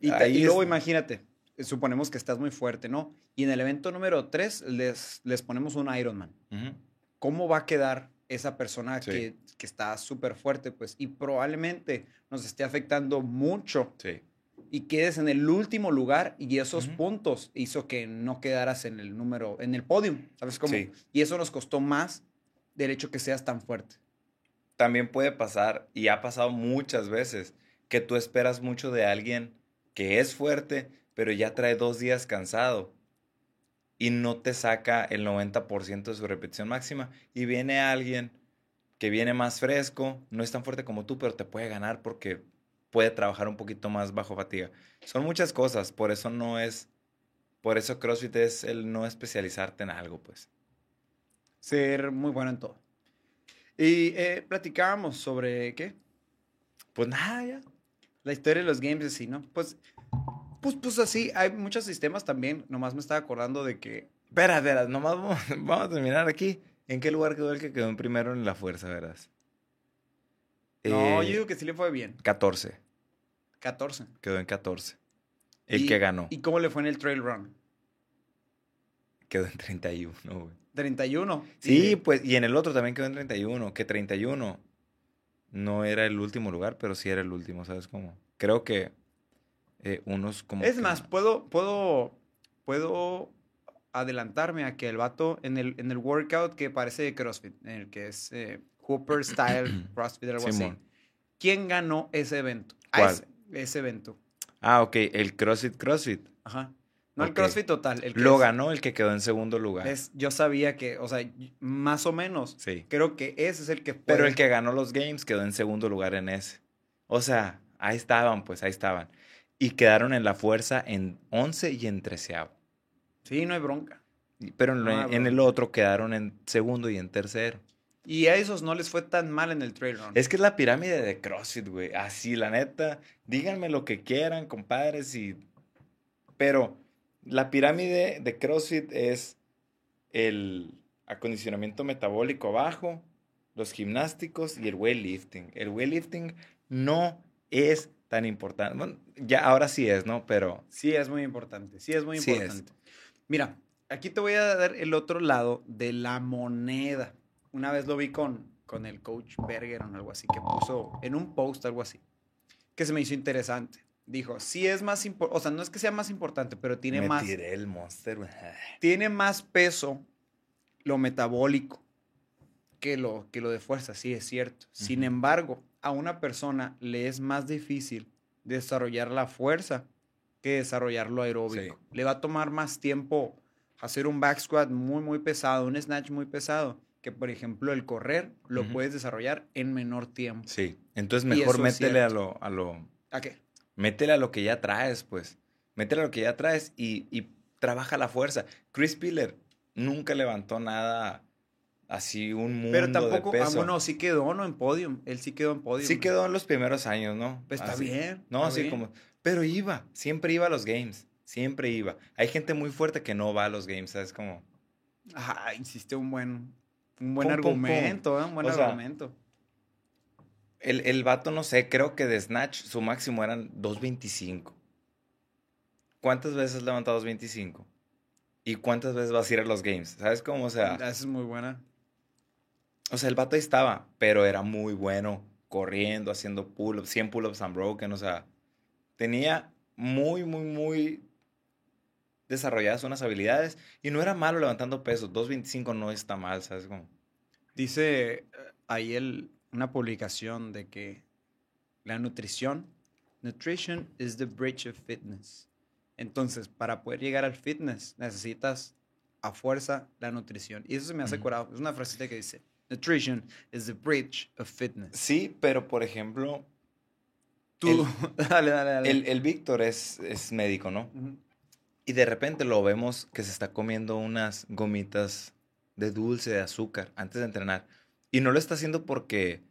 Speaker 1: Y,
Speaker 2: Ahí
Speaker 1: y luego
Speaker 2: es-
Speaker 1: imagínate, eh, suponemos que estás muy fuerte, ¿no? Y en el evento número 3 les, les ponemos un Ironman.
Speaker 2: Ujú.
Speaker 1: cómo va a quedar esa persona
Speaker 2: Sí.
Speaker 1: que, que está súper fuerte, pues, y probablemente nos esté afectando mucho
Speaker 2: Sí.
Speaker 1: y quedes en el último lugar y esos puntos hizo que no quedaras en el número, en el podium, ¿sabes cómo?
Speaker 2: Sí.
Speaker 1: Y eso nos costó más del hecho que seas tan fuerte.
Speaker 2: También puede pasar, y ha pasado muchas veces, que tú esperas mucho de alguien que es fuerte, pero ya trae dos días cansado y no te saca el 90% de su repetición máxima. Y viene alguien que viene más fresco, no es tan fuerte como tú, pero te puede ganar porque puede trabajar un poquito más bajo fatiga. Son muchas cosas, por eso no es, por eso CrossFit es el no especializarte en algo, pues.
Speaker 1: Ser muy bueno en todo. Y eh, platicábamos sobre, ¿qué?
Speaker 2: Pues nada, ya.
Speaker 1: La historia de los games así, ¿no? Pues, pues, pues así, hay muchos sistemas también. Nomás me estaba acordando de que
Speaker 2: Espera, espera, nomás vamos, vamos a terminar aquí. ¿En qué lugar quedó el que quedó en primero en la fuerza, verás?
Speaker 1: No,
Speaker 2: Eh,
Speaker 1: yo digo que sí le fue bien.
Speaker 2: 14.
Speaker 1: 14.
Speaker 2: Quedó en 14. El que ganó
Speaker 1: ¿Y cómo le fue en el trail run?
Speaker 2: quedó en 31, güey.
Speaker 1: 31.
Speaker 2: Sí,
Speaker 1: Y-
Speaker 2: pues, y en el otro también quedó en 31. Que 31 no era el último lugar, pero sí era el último, ¿sabes cómo? Creo que eh, unos como.
Speaker 1: Es
Speaker 2: que-
Speaker 1: más, puedo, puedo, puedo adelantarme a que el vato en el, en el workout que parece de CrossFit, en el que es eh, Hooper Style CrossFit, algo así. ¿Quién ganó ese evento?
Speaker 2: ¿Cuál?
Speaker 1: Ese, ese evento.
Speaker 2: Ah, ok, el CrossFit CrossFit.
Speaker 1: Ajá. No el. CrossFit total. El que
Speaker 2: Lo
Speaker 1: es-
Speaker 2: ganó el que quedó en segundo lugar.
Speaker 1: es- yo sabía que, o sea, más o menos.
Speaker 2: Sí.
Speaker 1: Creo que ese es el que
Speaker 2: Pero
Speaker 1: puede-
Speaker 2: el que ganó los games quedó en segundo lugar en ese. O sea, ahí estaban, pues ahí estaban. Y quedaron en la fuerza en 11 y en 13.
Speaker 1: Sí, no hay bronca.
Speaker 2: Pero en, el otro quedaron en segundo y en tercero.
Speaker 1: Y a esos no les fue tan mal en el trail run.
Speaker 2: Es que es la pirámide de CrossFit, güey. Así, la neta. Díganme lo que quieran, compadres. Y... Pero la pirámide de CrossFit es el acondicionamiento metabólico abajo, los gimnásticos y el weightlifting. El weightlifting no es tan importante. Bueno, ya ahora sí es, ¿no? Pero
Speaker 1: Sí, es muy importante. Sí, es muy
Speaker 2: Sí es.
Speaker 1: importante. Mira, aquí te voy a dar el otro lado de la moneda. Una vez lo vi con, con el coach Berger o algo así, que puso en un post algo así, que se me hizo interesante. Dijo, sí es más importante, o sea, no es que sea más importante, pero tiene
Speaker 2: me
Speaker 1: más,
Speaker 2: tiré el monster,
Speaker 1: tiene más peso lo metabólico que lo, que lo de fuerza, sí es cierto. Sin
Speaker 2: Ujú.
Speaker 1: embargo, a una persona le es más difícil desarrollar la fuerza que desarrollar lo aeróbico. Le va a tomar más tiempo hacer un back squat muy, muy pesado, un snatch muy pesado, que por ejemplo el correr lo
Speaker 2: Ujú.
Speaker 1: puedes desarrollar en menor tiempo.
Speaker 2: Sí. Entonces mejor métele a lo, a lo
Speaker 1: ¿A qué?
Speaker 2: Métele a lo que ya traes, pues. Métele a lo que ya traes y, y trabaja la fuerza. Chris Piller nunca levantó nada así, un mundo
Speaker 1: Pero tampoco,
Speaker 2: de
Speaker 1: ah,
Speaker 2: peso.
Speaker 1: bueno, sí quedó, ¿no? En podium. Él sí quedó en podium.
Speaker 2: sí quedó en los primeros años, ¿no?
Speaker 1: Pues está
Speaker 2: Así.
Speaker 1: bien.
Speaker 2: No,
Speaker 1: está
Speaker 2: sí,
Speaker 1: bien.
Speaker 2: como... Pero iba, siempre iba a los games. Siempre iba. Hay gente muy fuerte que no va a los games, ¿sabes? Como...
Speaker 1: Ajá, hiciste un buen, un buen
Speaker 2: Pum, pum, pum.
Speaker 1: argumento, ¿eh? Un buen
Speaker 2: O sea,
Speaker 1: argumento.
Speaker 2: El, el vato, no sé, creo que de Snatch su máximo eran 2.25. ¿Cuántas veces has levantado 2.25? ¿Y cuántas veces vas a ir a los games? ¿Sabes cómo? O sea,
Speaker 1: Esa es muy buena.
Speaker 2: O sea, el vato ahí estaba, pero era muy bueno corriendo, haciendo pull-ups, 100 pull-ups unbroken, o sea, tenía muy, muy, muy desarrolladas unas habilidades y no era malo levantando pesos. 2.25 no está mal, ¿sabes cómo?
Speaker 1: Dice eh, ahí el, una publicación de que la nutrición, nutrition is the bridge of fitness. Entonces, para poder llegar al fitness, necesitas a fuerza la nutrición. Y eso se me hace curado. Es una frasita que dice, nutrition is the bridge of fitness.
Speaker 2: Sí, pero por ejemplo,
Speaker 1: Tú, dale, dale, dale.
Speaker 2: el, el Víctor es, es médico, ¿no? Y de repente lo vemos que se está comiendo unas gomitas de dulce, de azúcar, antes de entrenar. Y no lo está haciendo porque,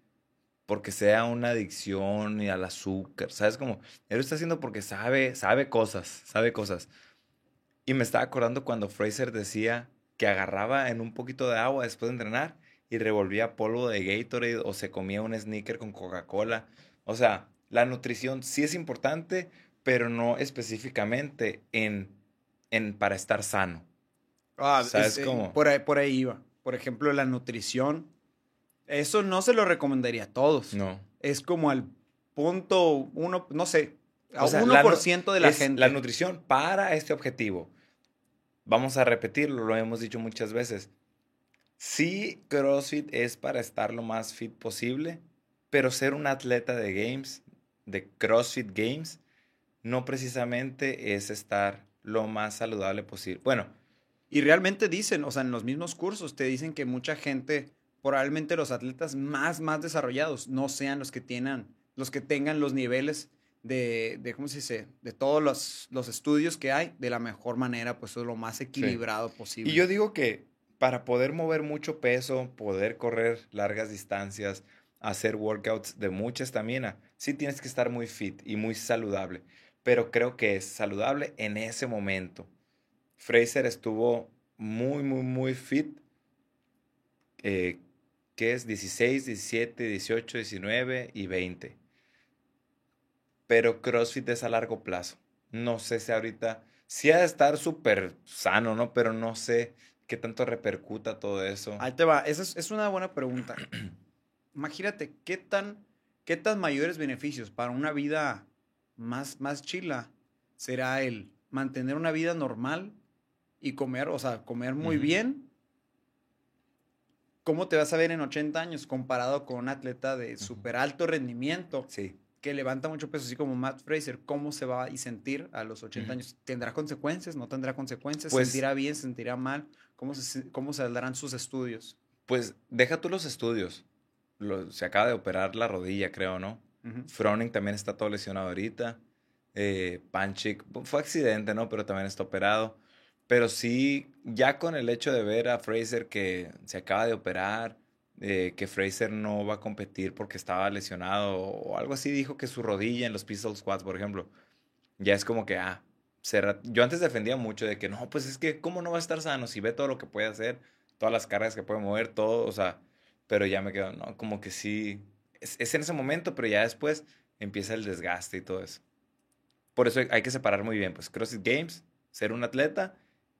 Speaker 2: porque sea una adicción y al azúcar, ¿sabes? Como, él lo está haciendo porque sabe, sabe cosas, sabe cosas. Y me estaba acordando cuando Fraser decía que agarraba en un poquito de agua después de entrenar y revolvía polvo de Gatorade o se comía un sneaker con Coca-Cola. O sea, la nutrición sí es importante, pero no específicamente en, en para estar sano.
Speaker 1: Ah,
Speaker 2: ¿Sabes
Speaker 1: ese-
Speaker 2: cómo?
Speaker 1: Por ahí, por ahí iba. por ejemplo, la nutrición, eso no se lo recomendaría a todos.
Speaker 2: No.
Speaker 1: Es como al punto uno, no sé, a
Speaker 2: O sea,
Speaker 1: 1%
Speaker 2: la nu-
Speaker 1: de la
Speaker 2: es
Speaker 1: gente.
Speaker 2: La nutrición para este objetivo. Vamos a repetirlo, lo hemos dicho muchas veces. Sí, CrossFit es para estar lo más fit posible, pero ser un atleta de games, de CrossFit Games, no precisamente es estar lo más saludable posible. Bueno,
Speaker 1: Y realmente dicen, o sea, en los mismos cursos te dicen que mucha gente, probablemente los atletas más, más desarrollados, no sean los que tengan, los que tengan los niveles de, de ¿cómo se dice? De todos los, los estudios que hay de la mejor manera, pues es lo más equilibrado posible.
Speaker 2: Y yo digo que para poder mover mucho peso, poder correr largas distancias, hacer workouts de mucha estamina, sí tienes que estar muy fit y muy saludable. Pero creo que es saludable en ese momento. Fraser estuvo muy, muy, muy fit. Eh, ¿Qué es? 16, 17, 18, 19 y 20. Pero CrossFit es a largo plazo. No sé si ahorita sí ha de estar súper sano, ¿no? Pero no sé qué tanto repercuta todo eso.
Speaker 1: Ahí te va, esa es, es una buena pregunta. Imagínate, ¿qué tan, ¿qué tan mayores beneficios para una vida más, más chila será el mantener una vida normal y comer, o sea, comer muy
Speaker 2: Ujú.
Speaker 1: bien? ¿Cómo te vas a ver en 80 años comparado con un atleta de súper alto rendimiento
Speaker 2: Sí.
Speaker 1: que levanta mucho peso, así como Matt Fraser? ¿Cómo se va a sentir a los 80
Speaker 2: Ujú.
Speaker 1: años? ¿Tendrá consecuencias? ¿No tendrá consecuencias?
Speaker 2: Pues-
Speaker 1: ¿Sentirá bien? ¿Sentirá mal? ¿Cómo, se, ¿Cómo saldrán sus estudios?
Speaker 2: Pues deja tú los estudios. Lo- se acaba de operar la rodilla, creo, ¿no?
Speaker 1: Ujú.
Speaker 2: Froning también está todo lesionado ahorita. Eh, Panchik fue accidente, ¿no? Pero también está operado. Pero sí, ya con el hecho de ver a Fraser que se acaba de operar, eh, que Fraser no va a competir porque estaba lesionado o algo así, dijo que su rodilla en los pistol squats, por ejemplo, ya es como que, ah, yo antes defendía mucho de que no, pues es que, ¿cómo no va a estar sano si ve todo lo que puede hacer, todas las cargas que puede mover, todo, o sea, pero ya me quedo, no, como que sí, es, en ese momento, pero ya después empieza el desgaste y todo eso. Por eso hay, que separar muy bien, pues CrossFit Games, ser un atleta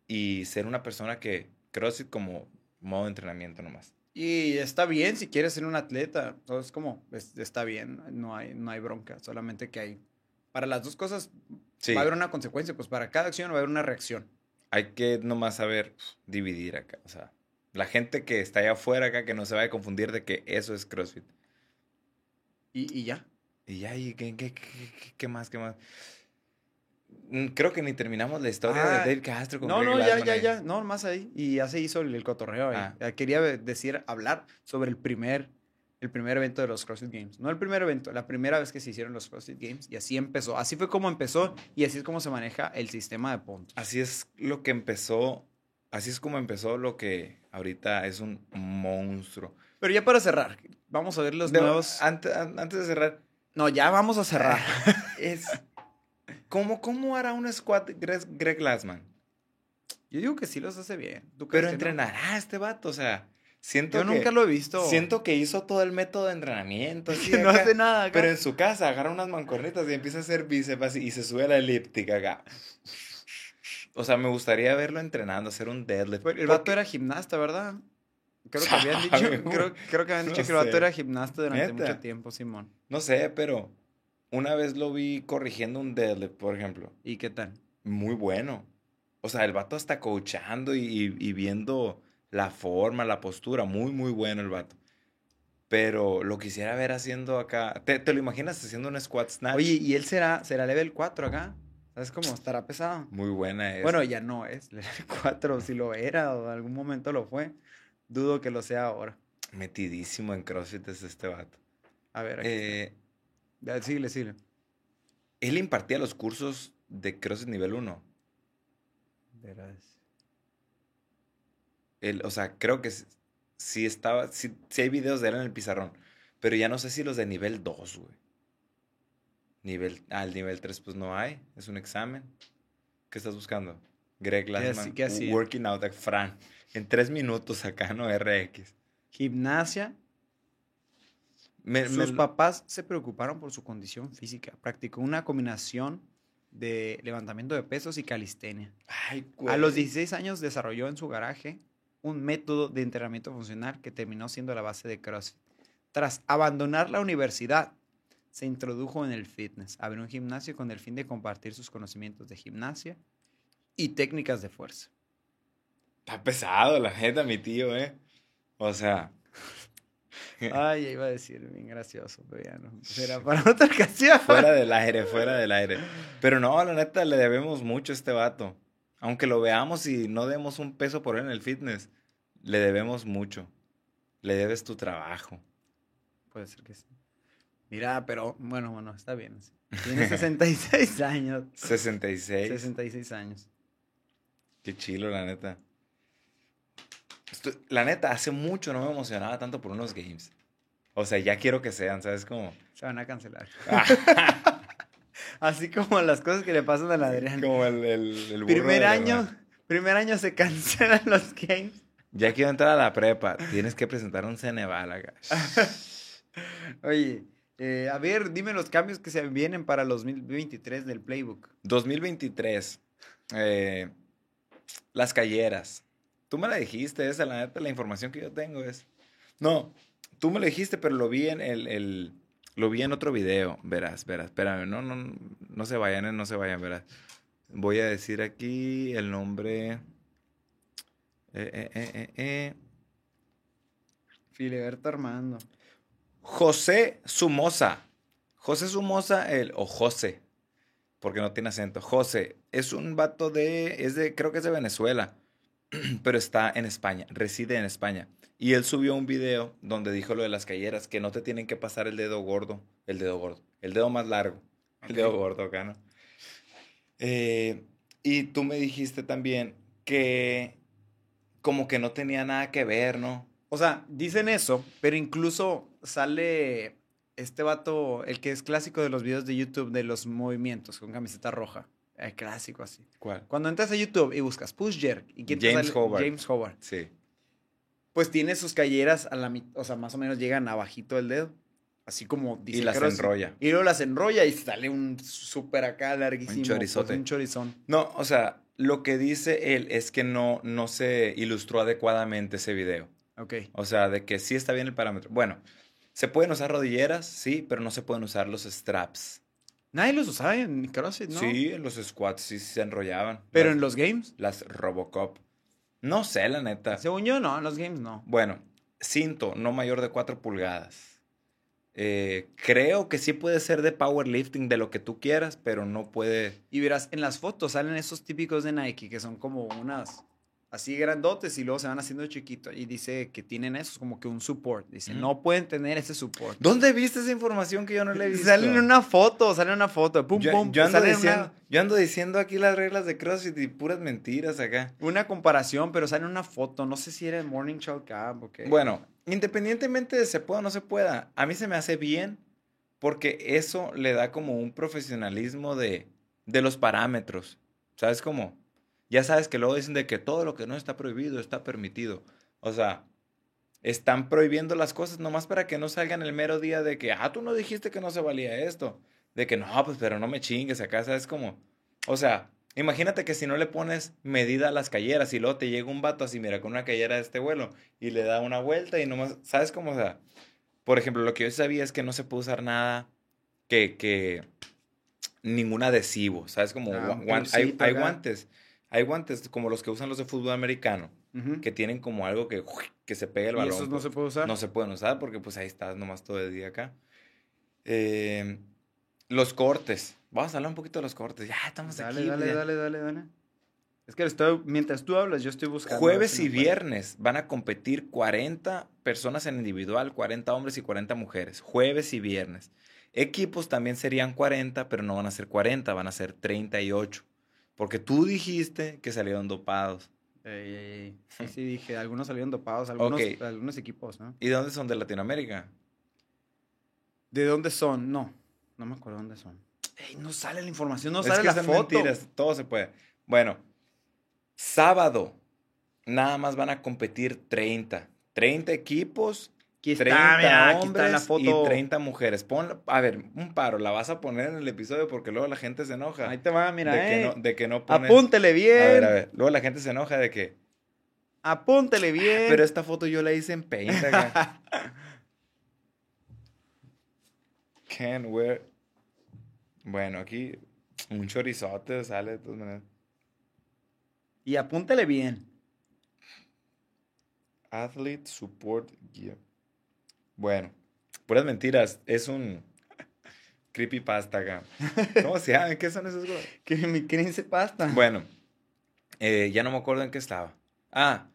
Speaker 2: y ser una persona que CrossFit como modo de entrenamiento nomás.
Speaker 1: Y está bien si quieres ser un atleta. Es como, es- está bien, no hay, no hay bronca. Solamente que hay. Para las dos cosas
Speaker 2: Sí,
Speaker 1: va a haber una consecuencia. Pues para cada acción va a haber una reacción.
Speaker 2: hay que nomás saber dividir acá, o sea, la gente que está allá afuera acá que no se vaya a confundir de que eso es CrossFit.
Speaker 1: Y, y ya.
Speaker 2: Y ya, ¿y qué, qué- qué- más? ¿Qué más? Mm, Creo que ni terminamos la historia
Speaker 1: Ah,
Speaker 2: de Dave Castro con
Speaker 1: No,
Speaker 2: Greg
Speaker 1: no, ya,
Speaker 2: Glassman
Speaker 1: ya,
Speaker 2: ahí.
Speaker 1: ya. No, más ahí. Y ya se hizo el, el cotorreo ahí.
Speaker 2: Ah.
Speaker 1: Ya Quería ve- decir, hablar sobre el primer, el primer evento de los CrossFit Games. No el primer evento, la primera vez que se hicieron los CrossFit Games. Y así empezó. Así fue como empezó y así es como se maneja el sistema de puntos.
Speaker 2: Así es lo que empezó, así es como empezó lo que ahorita es un monstruo.
Speaker 1: Pero ya para cerrar, vamos a ver los
Speaker 2: De-
Speaker 1: nuevos.
Speaker 2: Antes, an- antes de cerrar,
Speaker 1: No, ya vamos a cerrar.
Speaker 2: es... ¿Cómo, ¿Cómo hará un squat Greg, Greg Glassman?
Speaker 1: Yo digo que sí los hace bien. ¿Tú crees
Speaker 2: Pero
Speaker 1: no?
Speaker 2: entrenará este vato, o sea, siento
Speaker 1: Yo
Speaker 2: que...
Speaker 1: nunca lo he visto.
Speaker 2: Siento que hizo todo el método de entrenamiento. así
Speaker 1: que no hace nada. acá.
Speaker 2: Pero en su casa agarra unas mancuernitas y empieza a hacer bíceps así, y se sube a la elíptica acá. O sea, me gustaría verlo entrenando, hacer un deadlift.
Speaker 1: Pero el vato
Speaker 2: porque-
Speaker 1: era gimnasta, ¿verdad? Creo que habían
Speaker 2: Sabe,
Speaker 1: dicho, creo, creo que habían
Speaker 2: no
Speaker 1: dicho que el vato
Speaker 2: sé.
Speaker 1: era gimnasta durante
Speaker 2: ¿Neta?
Speaker 1: mucho tiempo, Simón.
Speaker 2: No sé, pero una vez lo vi corrigiendo un deadlift, por ejemplo.
Speaker 1: ¿Y qué tal?
Speaker 2: Muy bueno. O sea, el vato hasta coachando y, y- y viendo la forma, la postura. Muy, muy bueno el vato. Pero lo quisiera ver haciendo acá. ¿Te, te lo imaginas haciendo un squat snatch?
Speaker 1: Oye, ¿y él será, será level 4 acá? ¿Sabes cómo? Estará pesado.
Speaker 2: Muy buena es.
Speaker 1: Bueno, ya no es level 4, si lo era o en algún momento lo fue. Dudo que lo sea ahora.
Speaker 2: Metidísimo en CrossFit es este vato.
Speaker 1: A ver, aquí.
Speaker 2: Eh,
Speaker 1: Ya, síguele, síguele.
Speaker 2: él impartía los cursos de CrossFit nivel 1.
Speaker 1: Verás.
Speaker 2: Él, o sea, creo que sí estaba, sí, sí hay videos de él en el pizarrón, pero ya no sé si los de nivel 2, güey. Nivel, ah, el nivel 3 pues no hay, es un examen. ¿Qué estás buscando? Greg Glassman,
Speaker 1: qué hacía?
Speaker 2: Working Out at Fran, en tres minutos acá, ¿no? RX.
Speaker 1: Gimnasia.
Speaker 2: Me-
Speaker 1: Sus papás se preocuparon por su condición física. Practicó una combinación de levantamiento de pesos y calistenia.
Speaker 2: Ay,
Speaker 1: A los
Speaker 2: güey.
Speaker 1: 16 años desarrolló en su garaje un método de entrenamiento funcional que terminó siendo la base de CrossFit. Tras abandonar la universidad, se introdujo en el fitness. Abrió un gimnasio con el fin de compartir sus conocimientos de gimnasia y técnicas de fuerza.
Speaker 2: Está pesado, la neta, mi tío, ¿eh? O sea.
Speaker 1: Ay, iba a decir bien gracioso, pero ya no. Será para otra ocasión.
Speaker 2: Fuera del aire, fuera del aire. Pero no, la neta, le debemos mucho a este vato. Aunque lo veamos y no demos un peso por él en el fitness, le debemos mucho. Le debes tu trabajo.
Speaker 1: Puede ser que sí. Mira, pero bueno, bueno, está bien. Tiene 66 años.
Speaker 2: 66.
Speaker 1: 66 años.
Speaker 2: Qué chilo, la neta. la neta, hace mucho no me emocionaba tanto por unos games. O sea, ya quiero que sean, ¿sabes cómo?
Speaker 1: Se van a cancelar. Así como las cosas que le pasan a la Adrián.
Speaker 2: Como el, el,
Speaker 1: primer año, primer año se cancelan los games.
Speaker 2: Ya quiero entrar a la prepa. Tienes que presentar un Ceneval acá.
Speaker 1: Oye, eh, a ver, dime los cambios que se vienen para los 2023 del Playbook.
Speaker 2: 2023. Eh, las calleras. Tú me la dijiste, esa la neta, la información que yo tengo es. No, tú me lo dijiste, pero lo vi en el, lo vi en otro video. Verás, verás, espérame, no, no, no se vayan, eh, no se vayan, verás. Voy a decir aquí el nombre. Eh, eh, eh, eh, eh.
Speaker 1: Filiberto Armando.
Speaker 2: José Sumosa. José Sumosa, el, o José, porque no tiene acento. José es un vato de, es de, creo que es de Venezuela, pero está en España, reside en España. Y él subió un video donde dijo lo de las calleras, que no te tienen que pasar el dedo gordo, el dedo gordo, el dedo más largo, el dedo gordo acá, ¿no? Eh, y tú me dijiste también que como que no tenía nada que ver, ¿no?
Speaker 1: O sea, dicen eso, pero incluso sale este vato, el que es clásico de los videos de YouTube de los movimientos con camiseta roja. El clásico así.
Speaker 2: ¿Cuál?
Speaker 1: Cuando entras a YouTube y buscas Push Jerk y
Speaker 2: James Howard.
Speaker 1: James Howard.
Speaker 2: Sí.
Speaker 1: Pues tiene sus calleras a la o sea, más o menos llegan abajito del dedo. Así como
Speaker 2: dice Y las enrolla.
Speaker 1: Y luego las enrolla y sale un súper acá larguísimo. Un chorizote. Pues, un chorizón.
Speaker 2: No, o sea, lo que dice él es que no, no se ilustró adecuadamente ese video.
Speaker 1: Ok.
Speaker 2: O sea, de que sí está bien el parámetro. Bueno, se pueden usar rodilleras, sí, pero no se pueden usar los straps.
Speaker 1: Nadie los usaba en CrossFit, ¿no?
Speaker 2: Sí, en los squats sí se enrollaban.
Speaker 1: ¿Pero en los games?
Speaker 2: Las Robocop. No sé, la neta.
Speaker 1: Según yo, no, en los games no.
Speaker 2: Bueno, cinto, no mayor de 4 pulgadas. Eh, creo que sí puede ser de powerlifting, de lo que tú quieras, pero no puede...
Speaker 1: Y verás, en las fotos salen esos típicos de Nike, que son como unas así grandotes y luego se van haciendo chiquitos. Y dice que tienen eso, como que un support. Dice, no pueden tener ese support.
Speaker 2: ¿Dónde viste esa información que yo no le he visto?
Speaker 1: Sale en una foto, sale en una foto. Pum,
Speaker 2: yo,
Speaker 1: pum,
Speaker 2: yo ando, diciendo, yo ando diciendo aquí las reglas de CrossFit y puras mentiras acá.
Speaker 1: Una comparación, pero sale en una foto. No sé si era el Morning Show Cab o qué.
Speaker 2: Bueno, independientemente de se pueda o no se pueda, a mí se me hace bien porque eso le da como un profesionalismo de, de los parámetros. ¿Sabes cómo? Ya sabes que luego dicen de que todo lo que no está prohibido está permitido. O sea, están prohibiendo las cosas nomás para que no salgan el mero día de que, ah, tú no dijiste que no se valía esto. De que no, pues, pero no me chingues acá, ¿sabes cómo? O sea, imagínate que si no le pones medida a las calleras y luego te llega un vato así, mira, con una callera de este vuelo y le da una vuelta y nomás, ¿sabes cómo? O sea, por ejemplo, lo que yo sabía es que no se puede usar nada que, que, ningún adhesivo, ¿sabes? Como ah, hay, hay guantes hay guantes como los que usan los de fútbol americano, que tienen como algo que, que se pega el balón. ¿Y
Speaker 1: esos no se pueden usar?
Speaker 2: No se pueden usar porque pues ahí estás nomás todo el día acá. Eh, los cortes. Vamos a hablar un poquito de los cortes. Ya estamos
Speaker 1: dale,
Speaker 2: aquí.
Speaker 1: Dale, dale, dale, dale. Es que estoy, mientras tú hablas, yo estoy buscando.
Speaker 2: Jueves y viernes van a competir 40 personas en individual, 40 hombres y 40 mujeres. Jueves y viernes. Equipos también serían 40, pero no van a ser 40, van a ser 38. Porque tú dijiste que salieron dopados.
Speaker 1: Sí, sí dije, algunos salieron dopados, algunos, algunos equipos, ¿no?
Speaker 2: ¿Y de dónde son? ¿De Latinoamérica?
Speaker 1: ¿De dónde son? No, no me acuerdo dónde son. No sale la información, no sale
Speaker 2: la
Speaker 1: foto.
Speaker 2: Mentiras, todo se puede. Bueno, sábado, nada más van a competir 30. 30 equipos
Speaker 1: Aquí está, 30 mira, hombres la
Speaker 2: foto. y 30 mujeres. Pon, a ver, un paro, la vas a poner en el episodio porque luego la gente se enoja.
Speaker 1: Ahí te va, mira,
Speaker 2: de
Speaker 1: eh.
Speaker 2: Que no, de que no pones...
Speaker 1: Apúntele bien.
Speaker 2: A ver, a ver. Luego la gente se enoja de que
Speaker 1: Apúntele bien.
Speaker 2: Pero esta foto yo la hice en Paint. Can wear. Bueno, aquí un chorizote sale de todas maneras.
Speaker 1: Y apúntele bien.
Speaker 2: Athlete Support Gear. Bueno, puras mentiras. Es un creepypasta acá. ¿Cómo se llama? ¿Qué son esos cosas?
Speaker 1: Que mi se pasta.
Speaker 2: Bueno, eh, ya no me acuerdo en qué estaba. Ah,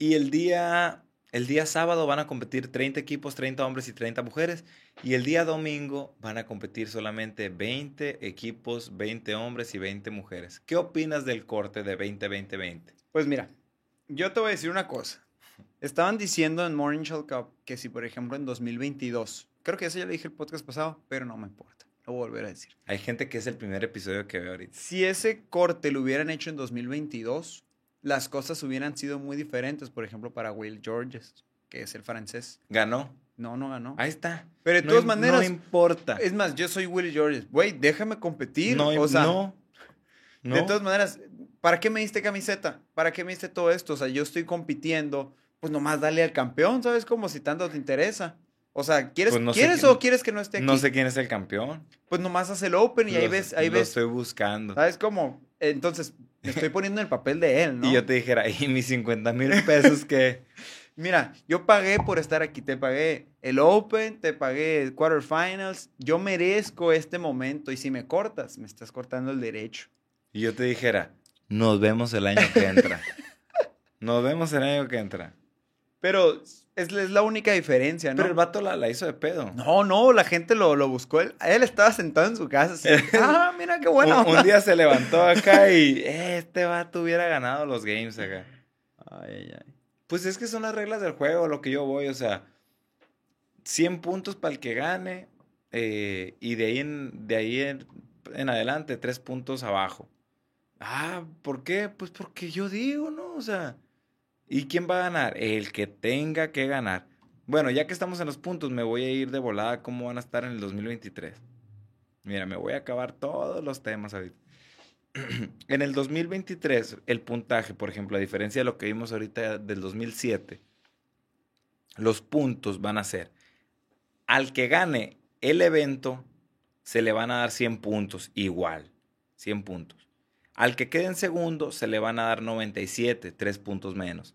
Speaker 2: y el día, el día sábado van a competir 30 equipos, 30 hombres y 30 mujeres. Y el día domingo van a competir solamente 20 equipos, 20 hombres y 20 mujeres. ¿Qué opinas del corte de 20-20-20?
Speaker 1: Pues mira, yo te voy a decir una cosa. Estaban diciendo en Morning Show Cup que si, por ejemplo, en 2022, creo que eso ya lo dije el podcast pasado, pero no me importa. Lo voy a volver a decir.
Speaker 2: Hay gente que es el primer episodio que veo ahorita.
Speaker 1: Si ese corte lo hubieran hecho en 2022, las cosas hubieran sido muy diferentes. Por ejemplo, para Will Georges, que es el francés.
Speaker 2: ¿Ganó?
Speaker 1: No, no ganó.
Speaker 2: Ahí está.
Speaker 1: Pero de todas maneras.
Speaker 2: No importa.
Speaker 1: Es más, yo soy Will Georges. Güey, déjame competir. No, o sea, no, no. De todas maneras, ¿para qué me diste camiseta? ¿Para qué me diste todo esto? O sea, yo estoy compitiendo. Pues nomás dale al campeón, ¿sabes? Como si tanto te interesa. O sea, ¿quieres, pues ¿quieres o quieres que no esté aquí?
Speaker 2: No sé quién es el campeón.
Speaker 1: Pues nomás hace el Open y ahí ves, ahí
Speaker 2: lo
Speaker 1: ves.
Speaker 2: estoy buscando.
Speaker 1: ¿Sabes cómo? Entonces, me estoy poniendo en el papel de él, ¿no?
Speaker 2: Y yo te dijera, ¿y mis 50 mil pesos que
Speaker 1: Mira, yo pagué por estar aquí, te pagué el Open, te pagué el Quarterfinals, yo merezco este momento y si me cortas, me estás cortando el derecho.
Speaker 2: Y yo te dijera, nos vemos el año que entra. nos vemos el año que entra.
Speaker 1: Pero es, la única diferencia, ¿no?
Speaker 2: Pero el vato la, hizo de pedo.
Speaker 1: No, no, la gente lo, lo buscó. Él, él, estaba sentado en su casa. Así, ah, mira qué bueno.
Speaker 2: Un, día se levantó acá y este vato hubiera ganado los games acá.
Speaker 1: Ay, ay, ay.
Speaker 2: Pues es que son las reglas del juego, lo que yo voy, o sea, 100 puntos para el que gane eh, y de ahí, en, de ahí en, adelante 3 puntos abajo. Ah, ¿por qué? Pues porque yo digo, ¿no? O sea, ¿y quién va a ganar? El que tenga que ganar. Bueno, ya que estamos en los puntos, me voy a ir de volada cómo van a estar en el 2023. Mira, me voy a acabar todos los temas ahorita. en el 2023, el puntaje, por ejemplo, a diferencia de lo que vimos ahorita del 2007, los puntos van a ser, al que gane el evento, se le van a dar 100 puntos, igual, 100 puntos. Al que quede en segundo, se le van a dar 97, 3 puntos menos.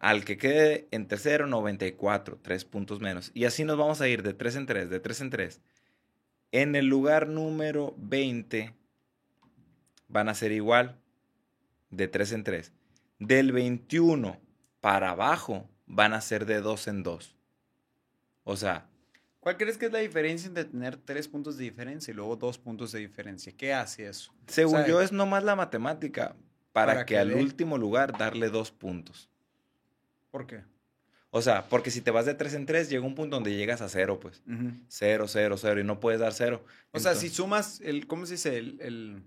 Speaker 2: Al que quede en tercero, 94, 3 puntos menos. Y así nos vamos a ir de 3 en 3, de 3 en 3. En el lugar número 20 van a ser igual de 3 en 3. Del 21 para abajo van a ser de 2 en 2. O sea...
Speaker 1: ¿Cuál crees que es la diferencia entre tener 3 puntos de diferencia y luego 2 puntos de diferencia? ¿Qué hace eso?
Speaker 2: Según yo es nomás la matemática para, que, al último lugar darle 2 puntos.
Speaker 1: ¿Por qué?
Speaker 2: O sea, porque si te vas de 3 en 3, llega un punto donde llegas a 0, pues. 0, 0, 0 y no puedes dar 0.
Speaker 1: O sea, si sumas el, ¿cómo se dice? el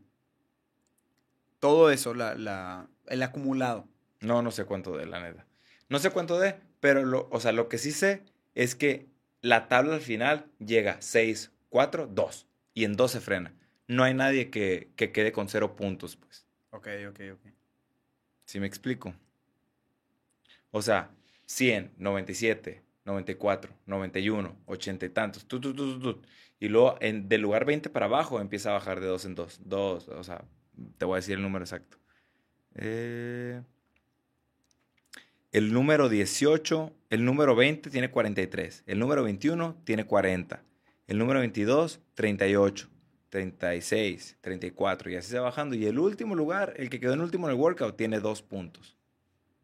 Speaker 1: todo eso, la, la, el acumulado.
Speaker 2: No, no sé cuánto de, la neta. No sé cuánto de, pero lo, o sea, lo que sí sé es que la tabla al final llega 6, 4, 2. Y en 2 se frena. No hay nadie que, que quede con cero puntos, pues.
Speaker 1: Ok, ok, ok.
Speaker 2: ¿Sí me explico? O sea, 100, 97, 94, 91, 80 y tantos. y luego, en, del lugar 20 para abajo, empieza a bajar de 2 en 2. 2, o sea, te voy a decir el número exacto. Eh, el número 18, el número 20 tiene 43, el número 21 tiene 40, el número 22, 38, 36, 34 y así se va bajando. Y el último lugar, el que quedó en último en el workout, tiene dos puntos,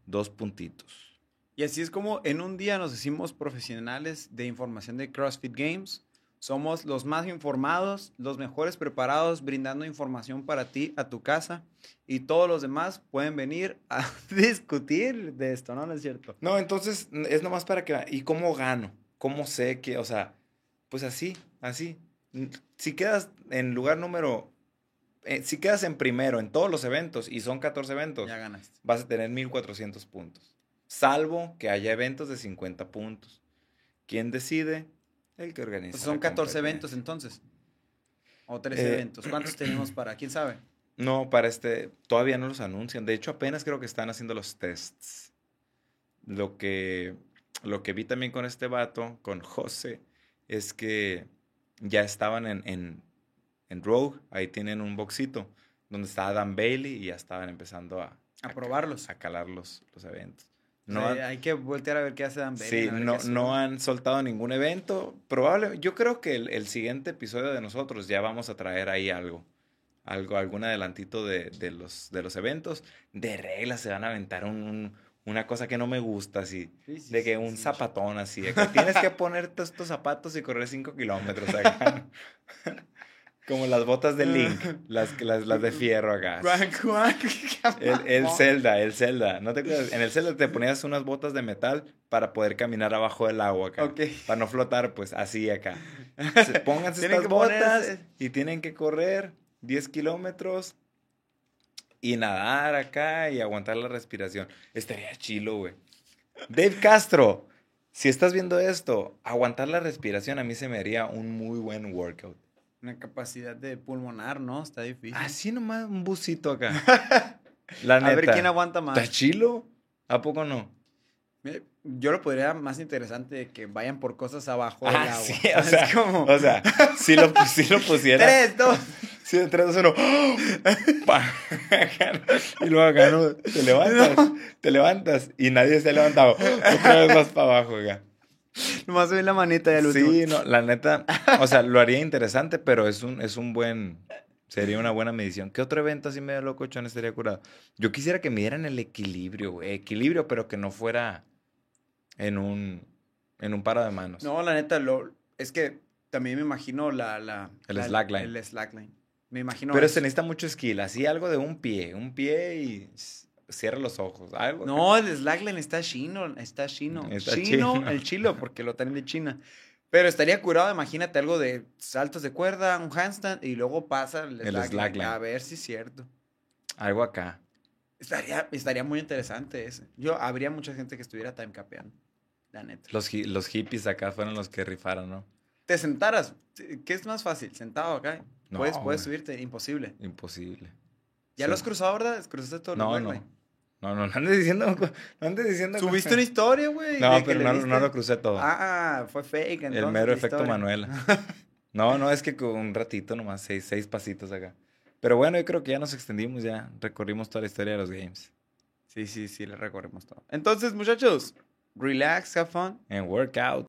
Speaker 2: dos puntitos.
Speaker 1: Y así es como en un día nos decimos profesionales de información de CrossFit Games. Somos los más informados, los mejores preparados, brindando información para ti a tu casa y todos los demás pueden venir a discutir de esto, ¿no? ¿No es cierto?
Speaker 2: No, entonces es nomás para que... ¿Y cómo gano? ¿Cómo sé que, o sea, pues así, así. Si quedas en lugar número... Eh, si quedas en primero en todos los eventos y son 14 eventos,
Speaker 1: ya ganaste.
Speaker 2: Vas a tener 1400 puntos. Salvo que haya eventos de 50 puntos. ¿Quién decide? El que organiza.
Speaker 1: Pues son 14 eventos entonces. O 13 eh, eventos. ¿Cuántos tenemos para? ¿Quién sabe?
Speaker 2: No, para este, todavía no los anuncian. De hecho, apenas creo que están haciendo los tests. lo que, lo que vi también con este vato, con José, es que ya estaban en, en, en Rogue, ahí tienen un boxito donde está Dan Bailey y ya estaban empezando a,
Speaker 1: A probarlos.
Speaker 2: a calar los, los eventos.
Speaker 1: No,
Speaker 2: han-
Speaker 1: hay que voltear a ver qué hace Dan Bailey.
Speaker 2: sí, no, han soltado ningún evento. Probable, yo creo que el, el siguiente episodio de nosotros ya vamos a traer ahí algo. Algo, algún adelantito de, de los, de los eventos. De reglas se van a aventar un- un- una cosa que no me gusta, así.
Speaker 1: Sí, sí,
Speaker 2: De que
Speaker 1: sí,
Speaker 2: un zapatón así, de que tienes que ponerte estos zapatos y correr 5 kilómetros acá. Como las botas de Link, las, que- las, las de fierro acá. El, el Zelda, el Zelda. ¿No te acuerdas? En el Zelda te ponías unas botas de metal para poder caminar abajo del agua acá.
Speaker 1: Ok.
Speaker 2: Para no flotar, pues así acá. Se- Pónganse estas botas y tienen que correr 10 kilómetros y nadar acá y aguantar la respiración. Estaría chilo, güey. Dave Castro, si estás viendo esto, aguantar la respiración a mí se me haría un muy buen workout.
Speaker 1: Una capacidad de pulmonar, ¿no? Está difícil.
Speaker 2: Así nomás, un busito acá. La
Speaker 1: a ver
Speaker 2: neta.
Speaker 1: quién aguanta más.
Speaker 2: ¿Está chilo? ¿A poco no?
Speaker 1: Yo lo podría más interesante de que vayan por cosas abajo del
Speaker 2: Ah,
Speaker 1: agua.
Speaker 2: sí, o
Speaker 1: Es
Speaker 2: sea,
Speaker 1: como-
Speaker 2: o sea, si lo, si lo pusiera.
Speaker 1: Tres, dos.
Speaker 2: Sí, 3, 2, 1. y luego acá, ¿no? Te levantas, te levantas y nadie se ha levantado. Otra vez más para abajo acá.
Speaker 1: Nomás ven la manita del último.
Speaker 2: Sí, no, la neta, o sea, lo haría interesante, pero es un, es un buen, sería una buena medición. ¿Qué otro evento así medio locochón estaría curado? Yo quisiera que midieran el equilibrio, güey, equilibrio, pero que no fuera en un, en un paro de manos.
Speaker 1: No, la neta, lo, es que también me imagino la... la
Speaker 2: El
Speaker 1: la-
Speaker 2: slackline.
Speaker 1: El slackline. Me imagino...
Speaker 2: pero
Speaker 1: eso.
Speaker 2: se necesita mucho skill, así algo de un pie, un pie y cierra los ojos, algo.
Speaker 1: No, el slackline está chino, está chino.
Speaker 2: Está
Speaker 1: chino,
Speaker 2: chino.
Speaker 1: el chilo, porque lo traen de China. Pero estaría curado, imagínate algo de saltos de cuerda, un handstand y luego pasa el,
Speaker 2: El
Speaker 1: slackline.
Speaker 2: slackline.
Speaker 1: A ver si es cierto.
Speaker 2: Algo acá.
Speaker 1: Estaría, estaría muy interesante ese. Yo, habría mucha gente que estuviera time capeando. La neta.
Speaker 2: Los, los hippies acá fueron los que rifaron, ¿no?
Speaker 1: Te sentaras. ¿Qué es más fácil? Sentado acá.
Speaker 2: No,
Speaker 1: puedes, puedes subirte. Imposible.
Speaker 2: Imposible.
Speaker 1: ¿Ya
Speaker 2: Sí.
Speaker 1: lo has cruzado, verdad? ¿Cruzaste todo el
Speaker 2: No, no. No, no, no andes diciendo. No andes diciendo.
Speaker 1: ¿Subiste una historia, güey?
Speaker 2: No, pero no, no lo crucé todo.
Speaker 1: Ah, fue fake.
Speaker 2: el mero efecto
Speaker 1: historia.
Speaker 2: Manuela. No, no, es que con un ratito nomás, seis, seis pasitos acá. Pero bueno, yo creo que ya nos extendimos, ya recorrimos toda la historia de los games.
Speaker 1: Sí, sí, sí, le recorremos todo. Entonces, muchachos, relax, have fun.
Speaker 2: En workout.